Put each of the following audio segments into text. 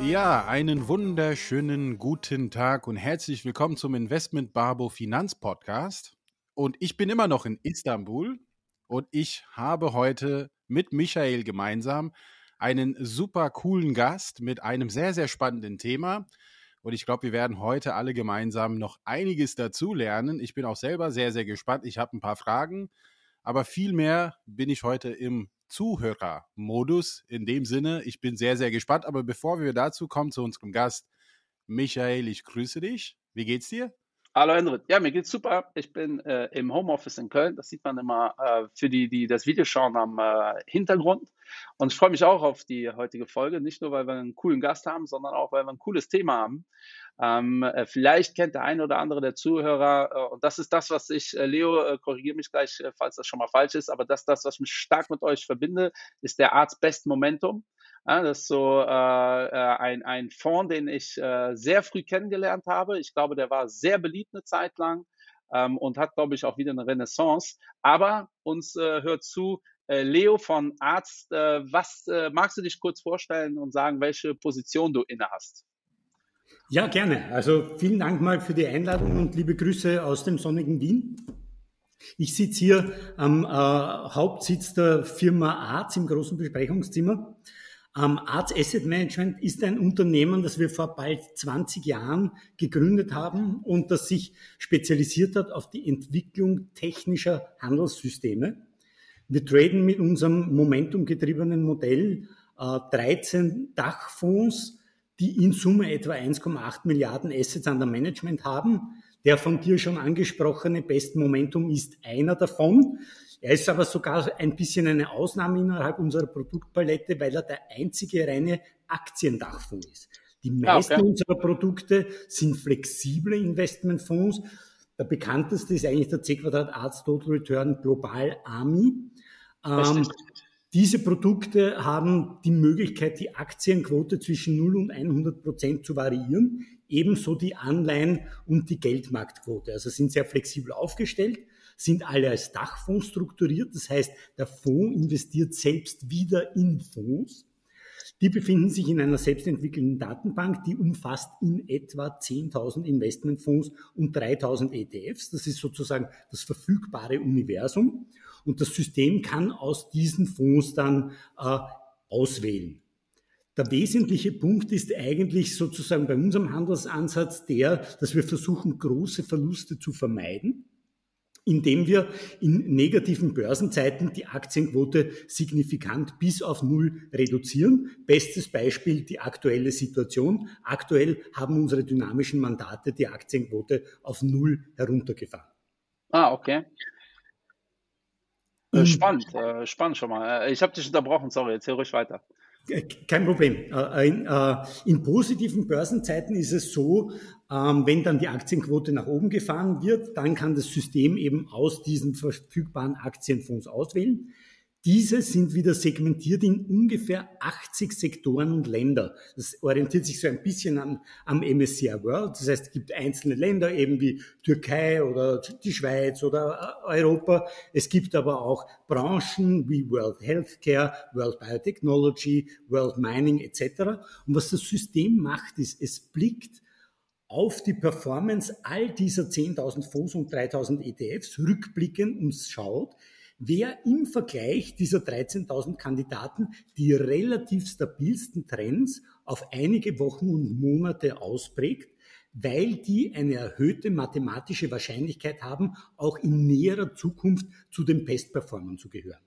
Ja, einen wunderschönen guten Tag und herzlich willkommen zum Investment Barbo Finanz Podcast. Und ich bin immer noch in Istanbul und ich habe heute mit Michael gemeinsam einen super coolen Gast mit einem sehr, sehr spannenden Thema. Und ich glaube, wir werden heute alle gemeinsam noch einiges dazu lernen. Ich bin auch selber sehr, sehr gespannt. Ich habe ein paar Fragen, aber vielmehr bin ich heute im Zuhörermodus. In dem Sinne, ich bin sehr, sehr gespannt. Aber bevor wir dazu kommen, zu unserem Gast, Michael, ich grüße dich. Wie geht's dir? Hallo Hendrik. Ja, mir geht's super. Ich bin äh, im Homeoffice in Köln. Das sieht man immer äh, für die, die das Video schauen am äh, Hintergrund. Und ich freue mich auch auf die heutige Folge. Nicht nur, weil wir einen coolen Gast haben, sondern auch, weil wir ein cooles Thema haben. Ähm, äh, vielleicht kennt der eine oder andere der Zuhörer, äh, und das ist das, was ich, äh, Leo, korrigiere mich gleich, falls das schon mal falsch ist, aber das, das, was mich stark mit euch verbinde, ist der Arzt Best Momentum. Ja, das ist so äh, ein, ein Fonds, den ich sehr früh kennengelernt habe. Ich glaube, der war sehr beliebt eine Zeit lang ähm, und hat, glaube ich, auch wieder eine Renaissance. Aber uns hört zu, Leo von Arzt, was magst du dich kurz vorstellen und sagen, welche Position du inne hast? Ja, gerne. Also vielen Dank mal für die Einladung und liebe Grüße aus dem sonnigen Wien. Ich sitze hier am äh, Hauptsitz der Firma Arz im großen Besprechungszimmer. Ähm, Arz Asset Management ist ein Unternehmen, das wir vor bald 20 Jahren gegründet haben und das sich spezialisiert hat auf die Entwicklung technischer Handelssysteme. Wir traden mit unserem momentumgetriebenen Modell äh, 13 Dachfonds, die in Summe etwa 1,8 Milliarden Assets under Management haben. Der von dir schon angesprochene Best Momentum ist einer davon. Er ist aber sogar ein bisschen eine Ausnahme innerhalb unserer Produktpalette, weil er der einzige reine Aktiendachfonds ist. Die meisten okay. unserer Produkte sind flexible Investmentfonds. Der bekannteste ist eigentlich der C-Quadrat Arts Total Return Global AMI. Ähm, diese Produkte haben die Möglichkeit, die Aktienquote zwischen 0 und 100 Prozent zu variieren, ebenso die Anleihen und die Geldmarktquote. Also sind sehr flexibel aufgestellt, sind alle als Dachfonds strukturiert. Das heißt, der Fonds investiert selbst wieder in Fonds. Die befinden sich in einer selbstentwickelten Datenbank, die umfasst in etwa 10.000 Investmentfonds und 3.000 ETFs. Das ist sozusagen das verfügbare Universum. Und das System kann aus diesen Fonds dann äh, auswählen. Der wesentliche Punkt ist eigentlich sozusagen bei unserem Handelsansatz der, dass wir versuchen, große Verluste zu vermeiden, indem wir in negativen Börsenzeiten die Aktienquote signifikant bis auf Null reduzieren. Bestes Beispiel die aktuelle Situation. Aktuell haben unsere dynamischen Mandate die Aktienquote auf Null heruntergefahren. Ah, okay. Äh, spannend, äh, spannend schon mal. Äh, ich habe dich unterbrochen, sorry, erzähl ruhig weiter. Äh, kein Problem. In, in, positiven Börsenzeiten ist es so, ähm, wenn dann die Aktienquote nach oben gefahren wird, dann kann das System eben aus diesen verfügbaren Aktienfonds auswählen. Diese sind wieder segmentiert in ungefähr 80 Sektoren und Länder. Das orientiert sich so ein bisschen an, am MSCI World. Das heißt, es gibt einzelne Länder, eben wie Türkei oder die Schweiz oder äh, Europa. Es gibt aber auch Branchen wie World Healthcare, World Biotechnology, World Mining etc. Und was das System macht, ist, es blickt auf die Performance all dieser 10.000 Fonds und 3.000 ETFs rückblickend und schaut, wer im Vergleich dieser 13.000 Kandidaten die relativ stabilsten Trends auf einige Wochen und Monate ausprägt, weil die eine erhöhte mathematische Wahrscheinlichkeit haben, auch in näherer Zukunft zu den Bestperformern zu gehören.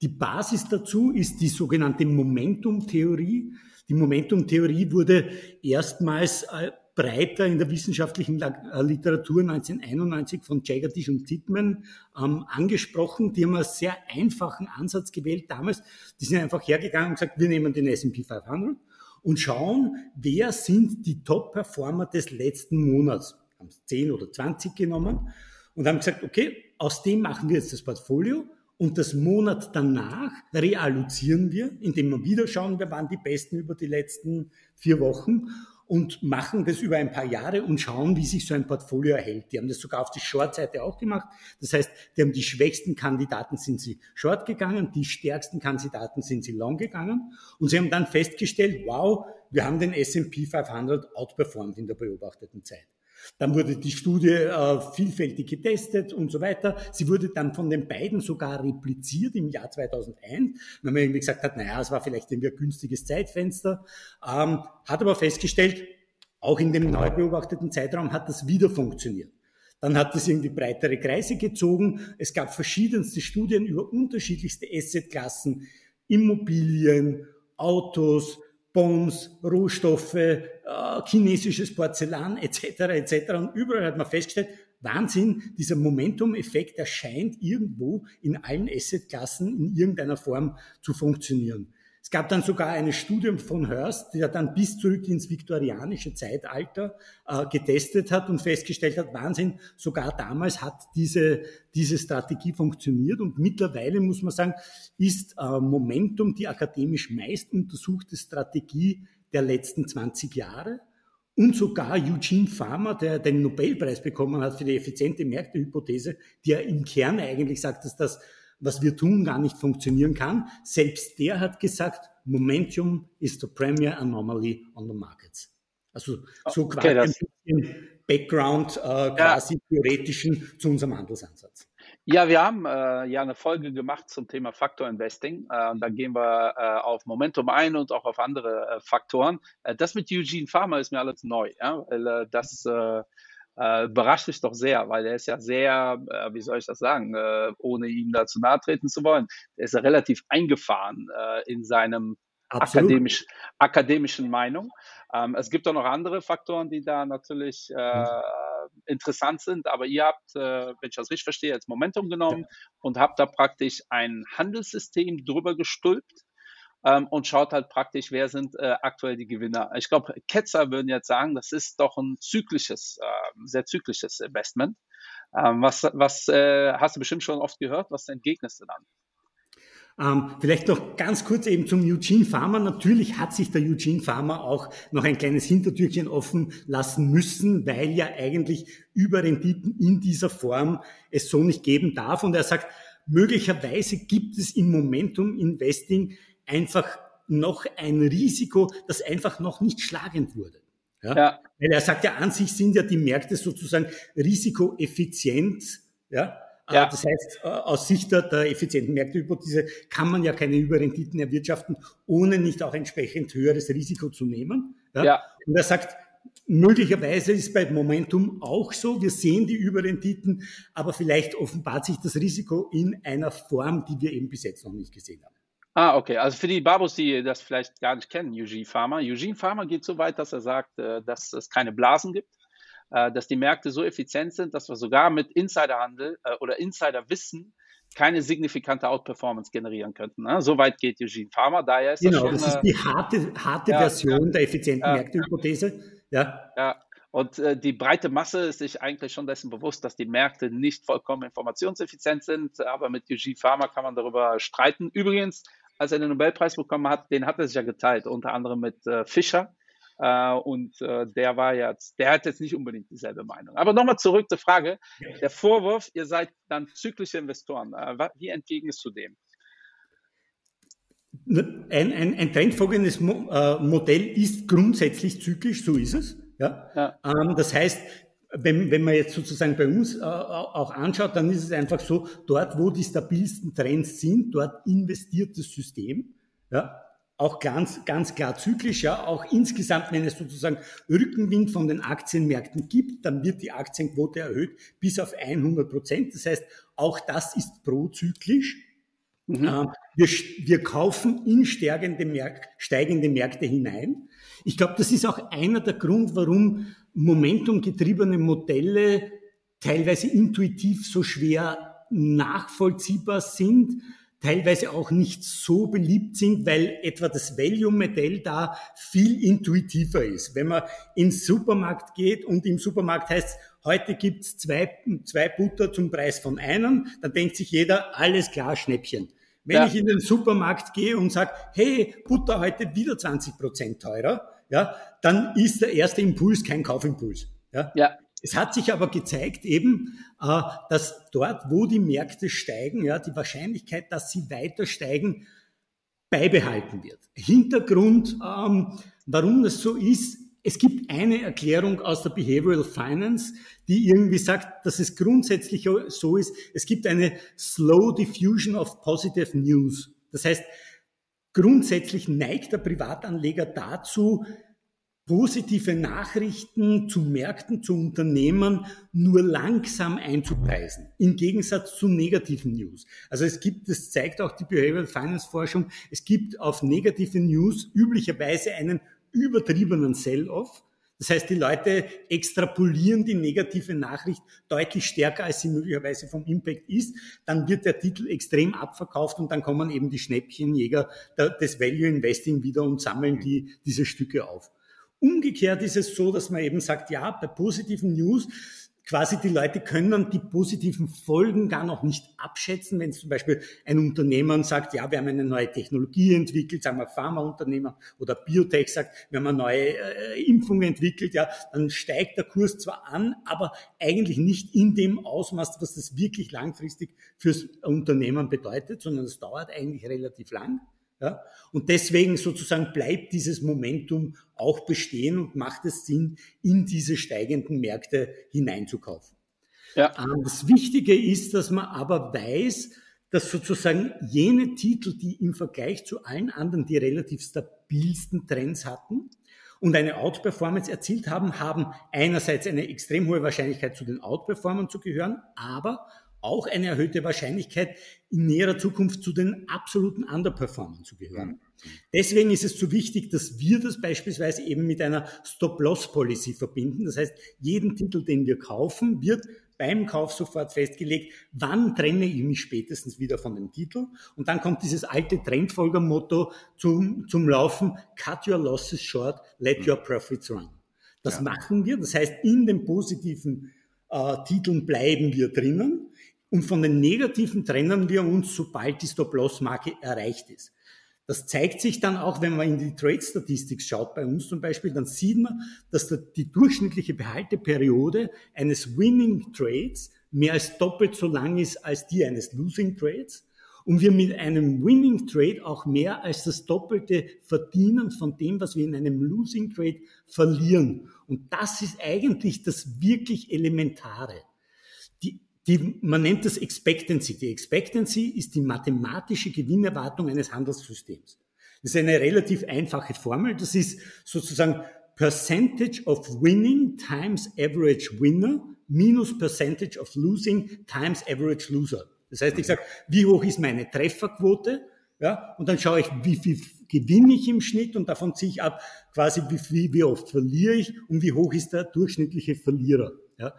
Die Basis dazu ist die sogenannte Momentum-Theorie. Die Momentum-Theorie wurde erstmals äh, breiter in der wissenschaftlichen äh, Literatur 1991 von Jagadish und Titman ähm, angesprochen. Die haben einen sehr einfachen Ansatz gewählt damals. Die sind einfach hergegangen und gesagt, wir nehmen den S&P 500 und schauen, wer sind die Top-Performer des letzten Monats. Haben 10 oder 20 genommen und haben gesagt, okay, aus dem machen wir jetzt das Portfolio und das Monat danach reallozieren wir, indem wir wieder schauen, wer waren die Besten über die letzten vier Wochen und machen das über ein paar Jahre und schauen, wie sich so ein Portfolio erhält. Die haben das sogar auf die Short-Seite auch gemacht. Das heißt, die haben die schwächsten Kandidaten sind sie short gegangen, die stärksten Kandidaten sind sie long gegangen und sie haben dann festgestellt, wow, wir haben den S&P 500 outperformed in der beobachteten Zeit. Dann wurde die Studie äh, vielfältig getestet und so weiter. Sie wurde dann von den beiden sogar repliziert im Jahr 2001, wenn man irgendwie gesagt hat, naja, es war vielleicht irgendwie ein günstiges Zeitfenster, ähm, hat aber festgestellt, auch in dem neu beobachteten Zeitraum hat das wieder funktioniert. Dann hat es irgendwie breitere Kreise gezogen. Es gab verschiedenste Studien über unterschiedlichste Assetklassen, Immobilien, Autos, Bonds, Rohstoffe, äh, chinesisches Porzellan etc. etc. Und überall hat man festgestellt, Wahnsinn, dieser Momentum-Effekt erscheint irgendwo in allen Assetklassen in irgendeiner Form zu funktionieren. Es gab dann sogar eine Studie von Hearst, der dann bis zurück ins viktorianische Zeitalter äh, getestet hat und festgestellt hat, Wahnsinn, sogar damals hat diese, diese Strategie funktioniert und mittlerweile muss man sagen, ist äh, Momentum die akademisch meist untersuchte Strategie der letzten 20 Jahre. Und sogar Eugene Farmer, der den Nobelpreis bekommen hat für die effiziente Märktehypothese, die ja im Kern eigentlich sagt, dass das was wir tun, gar nicht funktionieren kann. Selbst der hat gesagt, Momentum is the premier anomaly on the markets. Also so okay, quasi ein bisschen Background äh, quasi ja. theoretischen zu unserem Handelsansatz. Ja, wir haben äh, ja eine Folge gemacht zum Thema Faktor Investing. Äh, da gehen wir äh, auf Momentum ein und auch auf andere äh, Faktoren. Äh, das mit Eugene Farmer ist mir alles neu, ja? weil äh, das äh, überrascht mich doch sehr, weil er ist ja sehr, äh, wie soll ich das sagen, äh, ohne ihm da zu nahe treten zu wollen, er ist ja relativ eingefahren äh, in seinem akademisch, akademischen Meinung. Ähm, es gibt auch noch andere Faktoren, die da natürlich äh, mhm. interessant sind, aber ihr habt, äh, wenn ich das richtig verstehe, jetzt Momentum genommen ja. und habt da praktisch ein Handelssystem drüber gestülpt ähm, und schaut halt praktisch, wer sind äh, aktuell die Gewinner. Ich glaube, Ketzer würden jetzt sagen, das ist doch ein zyklisches, äh, sehr zyklisches Investment. Ähm, was was äh, hast du bestimmt schon oft gehört? Was entgegnest du dann? Ähm, vielleicht noch ganz kurz eben zum Eugene Farmer. Natürlich hat sich der Eugene Farmer auch noch ein kleines Hintertürchen offen lassen müssen, weil ja eigentlich Überrenditen in dieser Form es so nicht geben darf. Und er sagt, möglicherweise gibt es im Momentum Investing einfach noch ein Risiko, das einfach noch nicht schlagend wurde. Ja? ja. Weil er sagt ja, an sich sind ja die Märkte sozusagen risikoeffizient. Ja? Äh, ja. Das heißt, äh, aus Sicht der, der effizienten Märktehypothese kann man ja keine Überrenditen erwirtschaften, ohne nicht auch entsprechend höheres Risiko zu nehmen. Ja? ja. Und er sagt, möglicherweise ist bei Momentum auch so. Wir sehen die Überrenditen, aber vielleicht offenbart sich das Risiko in einer Form, die wir eben bis jetzt noch nicht gesehen haben. Ah, okay. Also für die Babos, die das vielleicht gar nicht kennen, Eugene Farmer. Eugene Farmer geht so weit, dass er sagt, äh, dass es keine Blasen gibt, äh, dass die Märkte so effizient sind, dass wir sogar mit Insiderhandel äh, oder Insiderwissen keine signifikante Outperformance generieren könnten. Ne? So weit geht Eugene Farmer. Daher ist genau, das, das ist die harte, harte ja, Version der effizienten ja, Märktehypothese. Ja. ja. Und äh, die breite Masse ist sich eigentlich schon dessen bewusst, dass die Märkte nicht vollkommen informationseffizient sind. Aber mit Eugene Farmer kann man darüber streiten. Übrigens, als er den Nobelpreis bekommen hat, den hat er sich ja geteilt, unter anderem mit äh, Fischer. Äh, und äh, der war jetzt, der hat jetzt nicht unbedingt dieselbe Meinung. Aber nochmal zurück zur Frage. Der Vorwurf, ihr seid dann zyklische Investoren. Äh, wie entgegnest du dem? Ein, ein, ein trendfolgendes Mo äh, Modell ist grundsätzlich zyklisch, so ist es. Ja? ja. Ähm, das heißt, wenn, wenn man jetzt sozusagen bei uns äh, auch anschaut, dann ist es einfach so, dort, wo die stabilsten Trends sind, dort investiert das System. Ja, auch ganz, ganz klar zyklisch, ja, auch insgesamt, wenn es sozusagen Rückenwind von den Aktienmärkten gibt, dann wird die Aktienquote erhöht bis auf 100 Prozent. Das heißt, auch das ist prozyklisch. Mhm. Äh, wir, wir kaufen in steigende, Märk steigende Märkte hinein. Ich glaube, das ist auch einer der Grund, warum momentumgetriebene Modelle teilweise intuitiv so schwer nachvollziehbar sind, teilweise auch nicht so beliebt sind, weil etwa das Value-Modell da viel intuitiver ist. Wenn man ins Supermarkt geht und im Supermarkt heißt, heute gibt's zwei, zwei Butter zum Preis von einem, dann denkt sich jeder, alles klar, Schnäppchen. Wenn ja. ich in den Supermarkt gehe und sage, hey, Butter heute wieder 20 Prozent teurer, ja, dann ist der erste Impuls kein Kaufimpuls. Ja. ja. Es hat sich aber gezeigt eben, äh, dass dort, wo die Märkte steigen, ja, die Wahrscheinlichkeit, dass sie weiter steigen, beibehalten wird. Hintergrund, ähm, warum das so ist, es gibt eine Erklärung aus der Behavioral Finance, die irgendwie sagt, dass es grundsätzlich so ist, es gibt eine Slow Diffusion of Positive News. Das heißt, grundsätzlich neigt der Privatanleger dazu, positive Nachrichten zu Märkten, zu Unternehmen nur langsam einzupreisen, im Gegensatz zu negativen News. Also es gibt, das zeigt auch die Behavioral Finance Forschung, es gibt auf negative News üblicherweise einen übertriebenen Sell-off. Das heißt, die Leute extrapolieren die negative Nachricht deutlich stärker, als sie möglicherweise vom Impact ist. Dann wird der Titel extrem abverkauft und dann kommen eben die Schnäppchenjäger des Value Investing wieder und sammeln die, diese Stücke auf. Umgekehrt ist es so, dass man eben sagt, ja, bei positiven News quasi die Leute können die positiven Folgen gar noch nicht abschätzen, wenn zum Beispiel ein Unternehmen sagt, ja, wir haben eine neue Technologie entwickelt, sagen wir Pharmaunternehmen oder Biotech sagt, wir haben eine neue äh, Impfung entwickelt, ja, dann steigt der Kurs zwar an, aber eigentlich nicht in dem Ausmaß, was das wirklich langfristig fürs Unternehmen bedeutet, sondern es dauert eigentlich relativ lang. Ja? Und deswegen sozusagen bleibt dieses Momentum auch bestehen und macht es Sinn, in diese steigenden Märkte hineinzukaufen. Ja. Ähm, das Wichtige ist, dass man aber weiß, dass sozusagen jene Titel, die im Vergleich zu allen anderen die relativ stabilsten Trends hatten und eine Outperformance erzielt haben, haben einerseits eine extrem hohe Wahrscheinlichkeit zu den Outperformern zu gehören, aber auch eine erhöhte Wahrscheinlichkeit, in näherer Zukunft zu den absoluten Underperformern zu gehören. Mhm. Deswegen ist es so wichtig, dass wir das beispielsweise eben mit einer Stop-Loss-Policy verbinden. Das heißt, jeden Titel, den wir kaufen, wird beim Kauf sofort festgelegt, wann trenne ich mich spätestens wieder von dem Titel. Und dann kommt dieses alte Trendfolger-Motto zum, zum Laufen, cut your losses short, let mhm. your profits run. Das ja. machen wir. Das heißt, in den positiven äh, Titeln bleiben wir drinnen. Und von den negativen trennen wir uns, sobald die Stop-Loss-Marke erreicht ist. Das zeigt sich dann auch, wenn man in die Trade-Statistik schaut, bei uns zum Beispiel, dann sieht man, dass die durchschnittliche Behalteperiode eines Winning Trades mehr als doppelt so lang ist als die eines Losing Trades. Und wir mit einem Winning Trade auch mehr als das Doppelte verdienen von dem, was wir in einem Losing Trade verlieren. Und das ist eigentlich das wirklich Elementare. Die, man nennt das Expectancy. Die Expectancy ist die mathematische Gewinnerwartung eines Handelssystems. Das ist eine relativ einfache Formel. Das ist sozusagen Percentage of winning times average winner minus Percentage of losing times average loser. Das heißt, ich sage, wie hoch ist meine Trefferquote? Ja, und dann schaue ich, wie viel gewinne ich im Schnitt und davon ziehe ich ab, quasi wie, wie oft verliere ich und wie hoch ist der durchschnittliche Verlierer. Ja?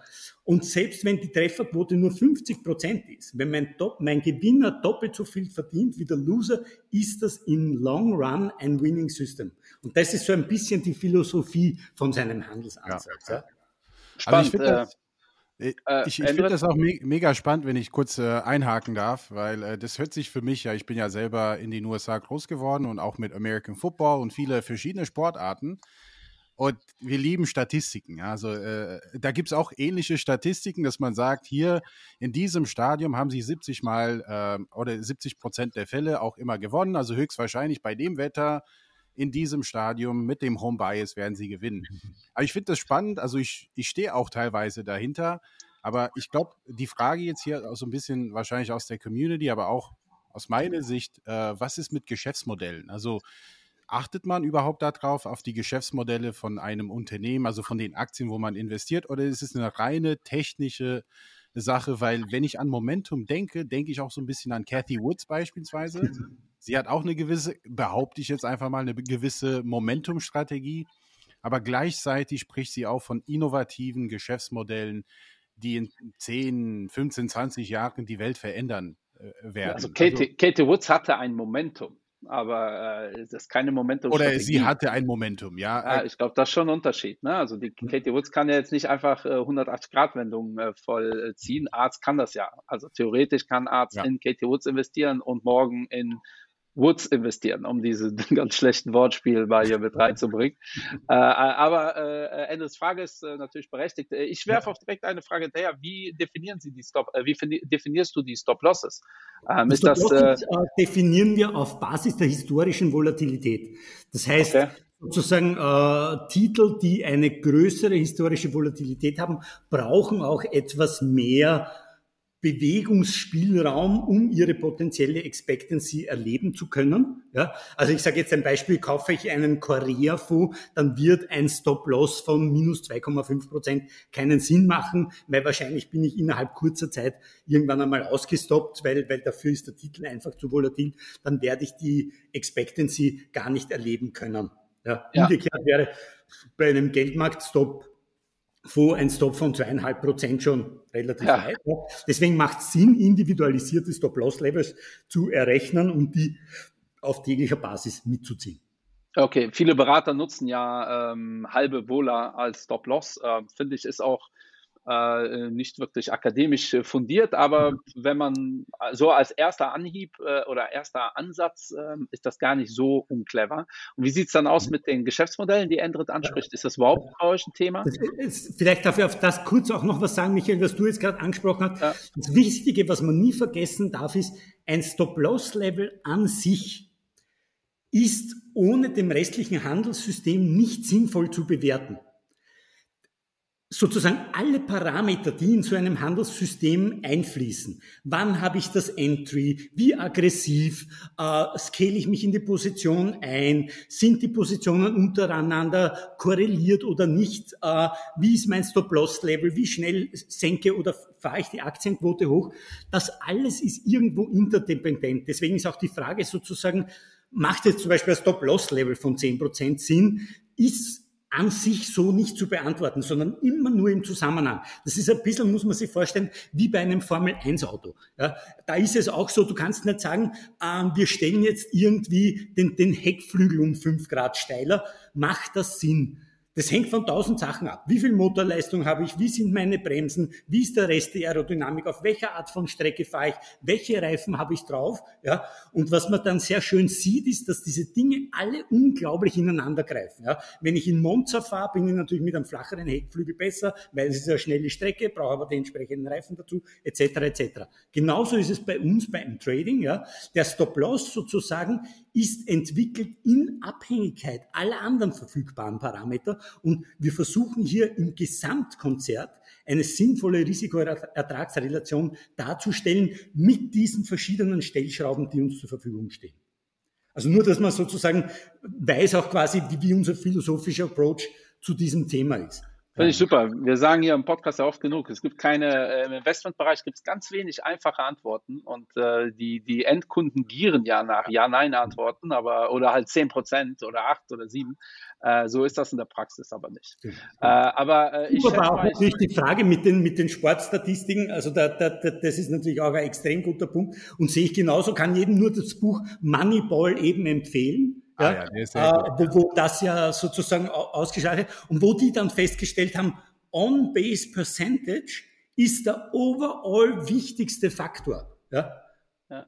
Und selbst wenn die Trefferquote nur 50 Prozent ist, wenn mein, mein Gewinner doppelt so viel verdient wie der Loser, ist das in Long Run ein Winning System. Und das ist so ein bisschen die Philosophie von seinem Handelsansatz. Ja. Ja. Spannend. Also ich finde das, äh, äh, finde das auch me mega spannend, wenn ich kurz äh, einhaken darf, weil äh, das hört sich für mich, ja, ich bin ja selber in den USA groß geworden und auch mit American Football und viele verschiedene Sportarten. Und wir lieben Statistiken. Also äh, da gibt es auch ähnliche Statistiken, dass man sagt, hier in diesem Stadium haben sie 70 Mal äh, oder 70 Prozent der Fälle auch immer gewonnen. Also höchstwahrscheinlich bei dem Wetter in diesem Stadium mit dem Home Bias werden sie gewinnen. Aber ich finde das spannend. Also ich, ich stehe auch teilweise dahinter. Aber ich glaube, die Frage jetzt hier so ein bisschen wahrscheinlich aus der Community, aber auch aus meiner Sicht, äh, was ist mit Geschäftsmodellen? Also achtet man überhaupt darauf, auf die Geschäftsmodelle von einem Unternehmen, also von den Aktien, wo man investiert, oder ist es eine reine technische Sache? Weil wenn ich an Momentum denke, denke ich auch so ein bisschen an Cathy Woods beispielsweise. Sie hat auch eine gewisse, behaupte ich jetzt einfach mal, eine gewisse Momentum-Strategie, aber gleichzeitig spricht sie auch von innovativen Geschäftsmodellen, die in 10, 15, 20 Jahren die Welt verändern äh, werden. Also Katie, also, Katie Woods hatte ein Momentum aber äh, das ist keine Momentum. Oder sie hatte ein Momentum, ja. ja ich glaube, das ist schon ein Unterschied. Ne? Also die Katie Woods kann ja jetzt nicht einfach äh, 180-Grad-Wendungen äh, vollziehen. Arzt kann das ja. Also theoretisch kann Arzt ja. in Katie Woods investieren und morgen in Woods investieren, um diese ganz schlechten Wortspiel mal hier mit reinzubringen. äh, aber äh, Ende des Frages ist äh, natürlich berechtigt. Äh, ich werfe auch direkt eine Frage hinterher. Wie definieren Sie die Stop, äh, wie definierst du die Stop Losses? Ähm, ist das, äh, definieren wir auf Basis der historischen Volatilität. Das heißt, okay sozusagen äh, Titel, die eine größere historische Volatilität haben, brauchen auch etwas mehr Bewegungsspielraum, um ihre potenzielle Expectancy erleben zu können. Ja, also ich sage jetzt ein Beispiel, kaufe ich einen Korea-Fonds, dann wird ein Stop-Loss von minus 2,5 Prozent keinen Sinn machen, weil wahrscheinlich bin ich innerhalb kurzer Zeit irgendwann einmal ausgestoppt, weil, weil dafür ist der Titel einfach zu volatil. Dann werde ich die Expectancy gar nicht erleben können. Ja, ja. Umgekehrt wäre bei einem Geldmarkt-Stop vor ein Stop von zweieinhalb Prozent schon relativ ja. weit. Deswegen macht es Sinn, individualisierte Stop-Loss-Levels zu errechnen und die auf täglicher Basis mitzuziehen. Okay, viele Berater nutzen ja ähm, halbe Vola als Stop-Loss. Äh, Finde ich, ist auch äh, nicht wirklich akademisch äh, fundiert, aber wenn man so als erster Anhieb äh, oder erster Ansatz äh, ist das gar nicht so unclever. Und wie sieht es dann aus mhm. mit den Geschäftsmodellen, die Endrit anspricht? Ist das überhaupt bei euch ein Thema? Vielleicht darf ich auf das kurz auch noch was sagen, Michael, was du jetzt gerade angesprochen hast. Ja. Das Wichtige, was man nie vergessen darf, ist, ein Stop-Loss-Level an sich ist ohne dem restlichen Handelssystem nicht sinnvoll zu bewerten sozusagen alle Parameter, die in so einem Handelssystem einfließen. Wann habe ich das Entry? Wie aggressiv? Äh, scale ich mich in die Position ein? Sind die Positionen untereinander korreliert oder nicht? Äh, wie ist mein Stop-Loss-Level? Wie schnell senke oder fahre ich die Aktienquote hoch? Das alles ist irgendwo interdependent. Deswegen ist auch die Frage sozusagen, macht jetzt zum Beispiel ein Stop-Loss-Level von 10% Sinn? Ist an sich so nicht zu beantworten, sondern immer nur im Zusammenhang. Das ist ein bisschen, muss man sich vorstellen, wie bei einem Formel-1-Auto. Ja, da ist es auch so, du kannst nicht sagen, äh, wir stellen jetzt irgendwie den, den Heckflügel um fünf Grad steiler. Macht das Sinn? Das hängt von tausend Sachen ab. Wie viel Motorleistung habe ich? Wie sind meine Bremsen? Wie ist der Rest der Aerodynamik? Auf welcher Art von Strecke fahre ich? Welche Reifen habe ich drauf? Ja. Und was man dann sehr schön sieht, ist, dass diese Dinge alle unglaublich ineinander greifen. Ja. Wenn ich in Monza fahre, bin ich natürlich mit einem flacheren Heckflügel besser, weil es ist eine schnelle Strecke, brauche aber den entsprechenden Reifen dazu, etc. etc. Genauso ist es bei uns beim Trading. Ja. Der Stop-Loss sozusagen ist entwickelt in Abhängigkeit aller anderen verfügbaren Parameter und wir versuchen hier im Gesamtkonzert eine sinnvolle Risikoertragsrelation darzustellen mit diesen verschiedenen Stellschrauben, die uns zur Verfügung stehen. Also nur, dass man sozusagen weiß auch quasi, wie unser philosophischer Approach zu diesem Thema ist. Finde ich super. Wir sagen hier im Podcast ja oft genug, es gibt keine, äh, im Investmentbereich gibt es ganz wenig einfache Antworten und äh, die, die Endkunden gieren ja nach Ja-Nein-Antworten, aber oder halt 10 Prozent oder 8 oder 7. Äh, so ist das in der Praxis aber nicht. Äh, aber äh, ich aber auch natürlich die Frage mit den, mit den Sportstatistiken, also da, da, da, das ist natürlich auch ein extrem guter Punkt und sehe ich genauso, kann jedem nur das Buch Moneyball eben empfehlen ah, ja, äh, wo, wo das ja sozusagen ausgeschaltet und wo die dann festgestellt haben, On-Base Percentage ist der overall wichtigste Faktor. Ja? ja.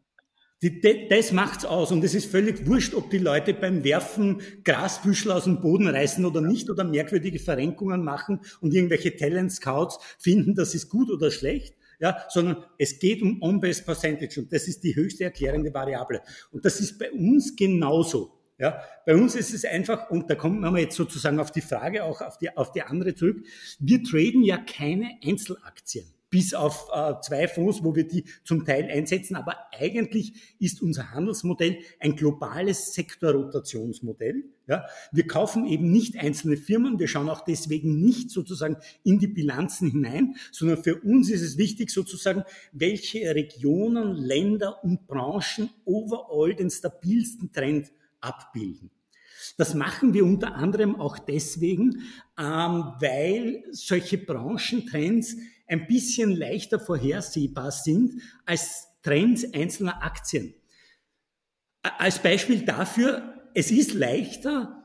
Die, das macht's aus und es ist völlig wurscht, ob die Leute beim Werfen Grasbüschel aus dem Boden reißen oder nicht oder merkwürdige Verrenkungen machen und irgendwelche Talent Scouts finden, das ist gut oder schlecht. Ja, sondern es geht um On-Base Percentage und das ist die höchste erklärende Variable. Und das ist bei uns genauso. Ja, bei uns ist es einfach, und da kommen wir jetzt sozusagen auf die Frage auch auf die, auf die andere zurück. Wir traden ja keine Einzelaktien, bis auf äh, zwei Fonds, wo wir die zum Teil einsetzen. Aber eigentlich ist unser Handelsmodell ein globales Sektorrotationsmodell. Ja, wir kaufen eben nicht einzelne Firmen. Wir schauen auch deswegen nicht sozusagen in die Bilanzen hinein, sondern für uns ist es wichtig sozusagen, welche Regionen, Länder und Branchen overall den stabilsten Trend abbilden. Das machen wir unter anderem auch deswegen, ähm, weil solche Branchentrends ein bisschen leichter vorhersehbar sind als Trends einzelner Aktien. Als Beispiel dafür, es ist leichter,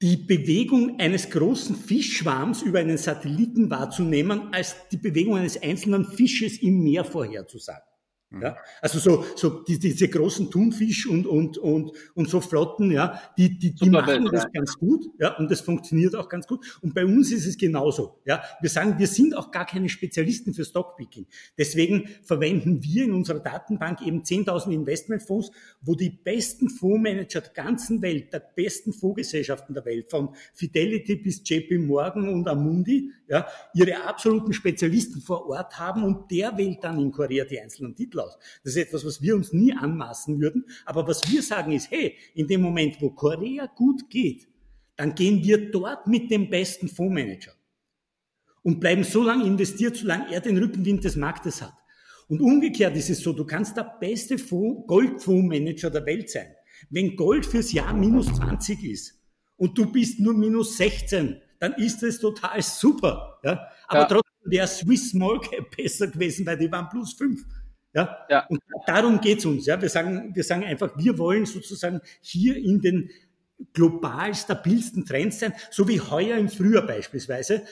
die Bewegung eines großen Fischschwarms über einen Satelliten wahrzunehmen, als die Bewegung eines einzelnen Fisches im Meer vorherzusagen. Ja? Mhm. Also so, so die, diese großen Thunfisch und, und, und, und so Flotten, ja, die, die, die machen Welt, das ja. ganz gut, ja, und das funktioniert auch ganz gut. Und bei uns ist es genauso, ja. Wir sagen, wir sind auch gar keine Spezialisten für Stockpicking. Deswegen verwenden wir in unserer Datenbank eben 10.000 Investmentfonds, wo die besten Fondsmanager der ganzen Welt, der besten Fondsgesellschaften der Welt, von Fidelity bis JP Morgan und Amundi, ja, ihre absoluten Spezialisten vor Ort haben und der wählt dann in Korea die einzelnen Titel aus. Das ist etwas, was wir uns nie anmaßen würden. Aber was wir sagen ist, hey, in dem Moment, wo Korea gut geht, dann gehen wir dort mit dem besten Fondsmanager und bleiben so lange investiert, solange er den Rückenwind des Marktes hat. Und umgekehrt ist es so, du kannst der beste Goldfondsmanager der Welt sein. Wenn Gold fürs Jahr minus 20 ist und du bist nur minus 16, dann ist es total super. Ja? Aber ja. trotzdem wäre Swiss Small Cap besser gewesen, weil die waren plus 5. Ja? ja. Und darum geht's uns. Ja? Wir, sagen, wir sagen einfach, wir wollen sozusagen hier in den global stabilsten Trends sein, so wie heuer im Frühjahr beispielsweise.